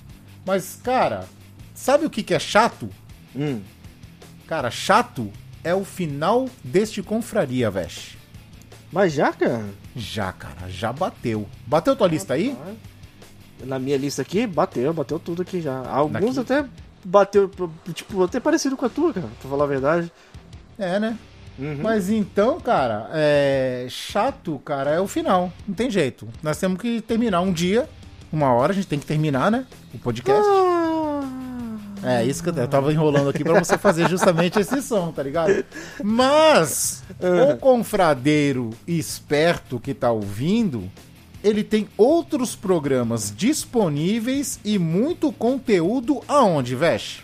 Mas, cara, sabe o que, que é chato? Hum. Cara, chato é o final deste confraria, Vesh. Mas já, cara? Já, cara, já bateu. Bateu tua lista aí? Na minha lista aqui, bateu, bateu tudo aqui já. Alguns Daqui? até bateu, tipo, até parecido com a tua, cara, pra falar a verdade. É, né? Uhum. Mas então, cara, é chato, cara, é o final. Não tem jeito. Nós temos que terminar um dia, uma hora, a gente tem que terminar, né? O podcast. É, isso que eu, eu tava enrolando aqui pra você fazer justamente esse som, tá ligado? Mas o confradeiro esperto que tá ouvindo, ele tem outros programas disponíveis e muito conteúdo aonde, Vesh?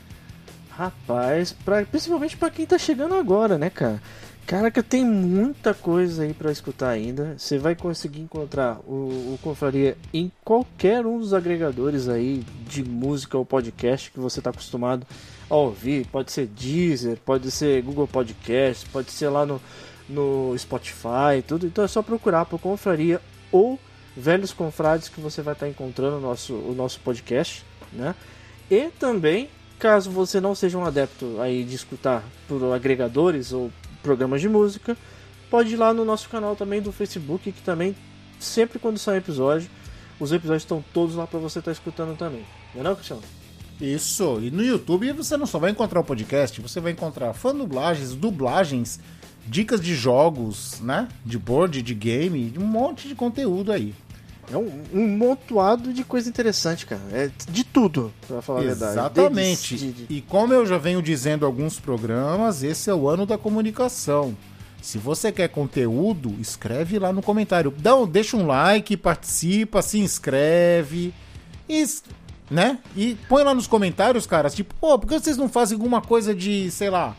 Rapaz, pra, principalmente pra quem tá chegando agora, né, cara? Caraca, tem muita coisa aí pra escutar ainda. Você vai conseguir encontrar o, o Confraria em qualquer um dos agregadores aí de música ou podcast que você tá acostumado a ouvir. Pode ser Deezer, pode ser Google Podcast, pode ser lá no, no Spotify, tudo. Então é só procurar por Confraria ou Velhos Confrades que você vai estar encontrando o nosso, o nosso podcast, né? E também, caso você não seja um adepto aí de escutar por agregadores ou programas de música, pode ir lá no nosso canal também do Facebook, que também, sempre quando sai um episódio, os episódios estão todos lá para você estar escutando também. Não é não, Cristiano? Isso, e no YouTube você não só vai encontrar o podcast, você vai encontrar fã dublagens, dublagens, dicas de jogos, né? De board, de game, um monte de conteúdo aí. É um, um montoado de coisa interessante, cara. É de tudo, pra falar a verdade. Exatamente. E como eu já venho dizendo em alguns programas, esse é o ano da comunicação. Se você quer conteúdo, escreve lá no comentário. Dá um, deixa um like, participa, se inscreve. E, né? E põe lá nos comentários, caras, tipo, pô, por que vocês não fazem alguma coisa de, sei lá,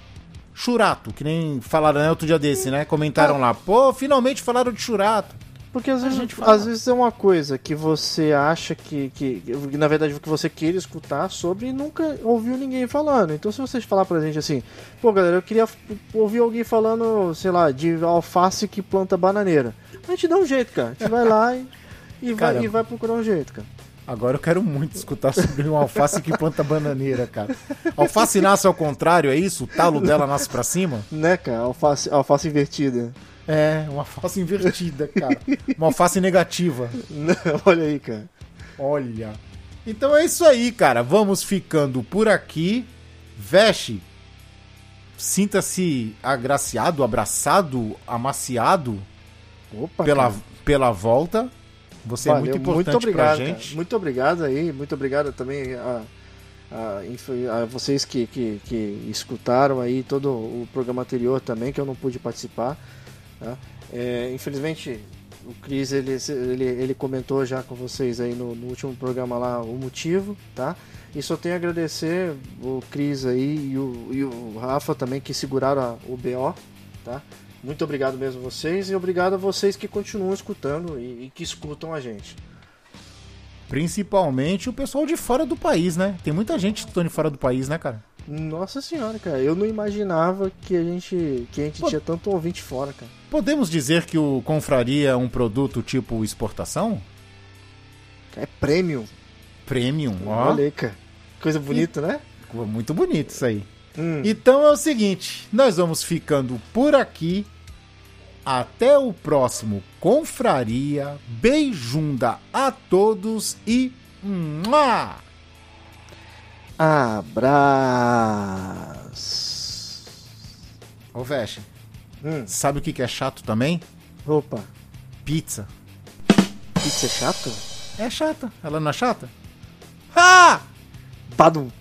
churato? Que nem falaram né, outro dia desse, né? Comentaram lá, pô, finalmente falaram de churato. Porque às vezes, às vezes é uma coisa que você acha que, que, que, na verdade, o que você queira escutar sobre e nunca ouviu ninguém falando. Então, se vocês falar pra gente assim, pô, galera, eu queria ouvir alguém falando, sei lá, de alface que planta bananeira. A gente dá um jeito, cara. A gente vai lá e, e, vai, e vai procurar um jeito, cara. Agora eu quero muito escutar sobre um alface que planta bananeira, cara. Alface nasce ao contrário, é isso? O talo dela nasce pra cima? Né, cara? Alface, alface invertida. É, uma alface invertida, cara. Uma alface negativa. Olha aí, cara. Olha. Então é isso aí, cara. Vamos ficando por aqui. Veste. Sinta-se agraciado, abraçado, amaciado Opa, pela, cara. pela volta. Você é Valeu, muito importante obrigado, pra cara. gente. Muito obrigado aí, muito obrigado também a, a, a vocês que, que, que escutaram aí todo o programa anterior também, que eu não pude participar. Tá? É, infelizmente, o Cris ele, ele, ele comentou já com vocês aí no, no último programa lá o motivo, tá? E só tenho a agradecer o Cris aí e o, e o Rafa também que seguraram a- o BO, tá? Muito obrigado mesmo vocês e obrigado a vocês que continuam escutando e, e que escutam a gente. Principalmente o pessoal de fora do país, né? Tem muita gente escutando de fora do país, né, cara? Nossa senhora, cara, eu não imaginava que a gente, que a gente Pô. tinha tanto ouvinte fora, cara. Podemos dizer que o Confraria é um produto tipo exportação? É premium. Premium, ó. Olha aí, cara. Coisa bonita, né? Muito bonito isso aí. Hum. Então é o seguinte, nós vamos ficando por aqui. Até o próximo Confraria. Beijunda a todos e. Mua! Abraço. Ô, Veste, Hum. sabe o que que é chato também? Opa, Pizza. pizza é chata? É chata. Ela não é chata? Ah! Badum.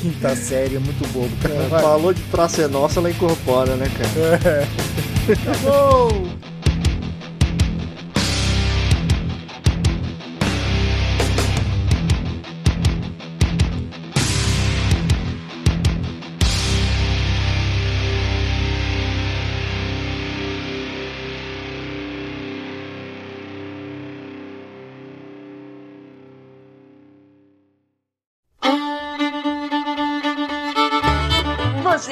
Quinta série é muito bobo, cara. Falou de Praça é Nossa, ela incorpora, né, cara? Acabou!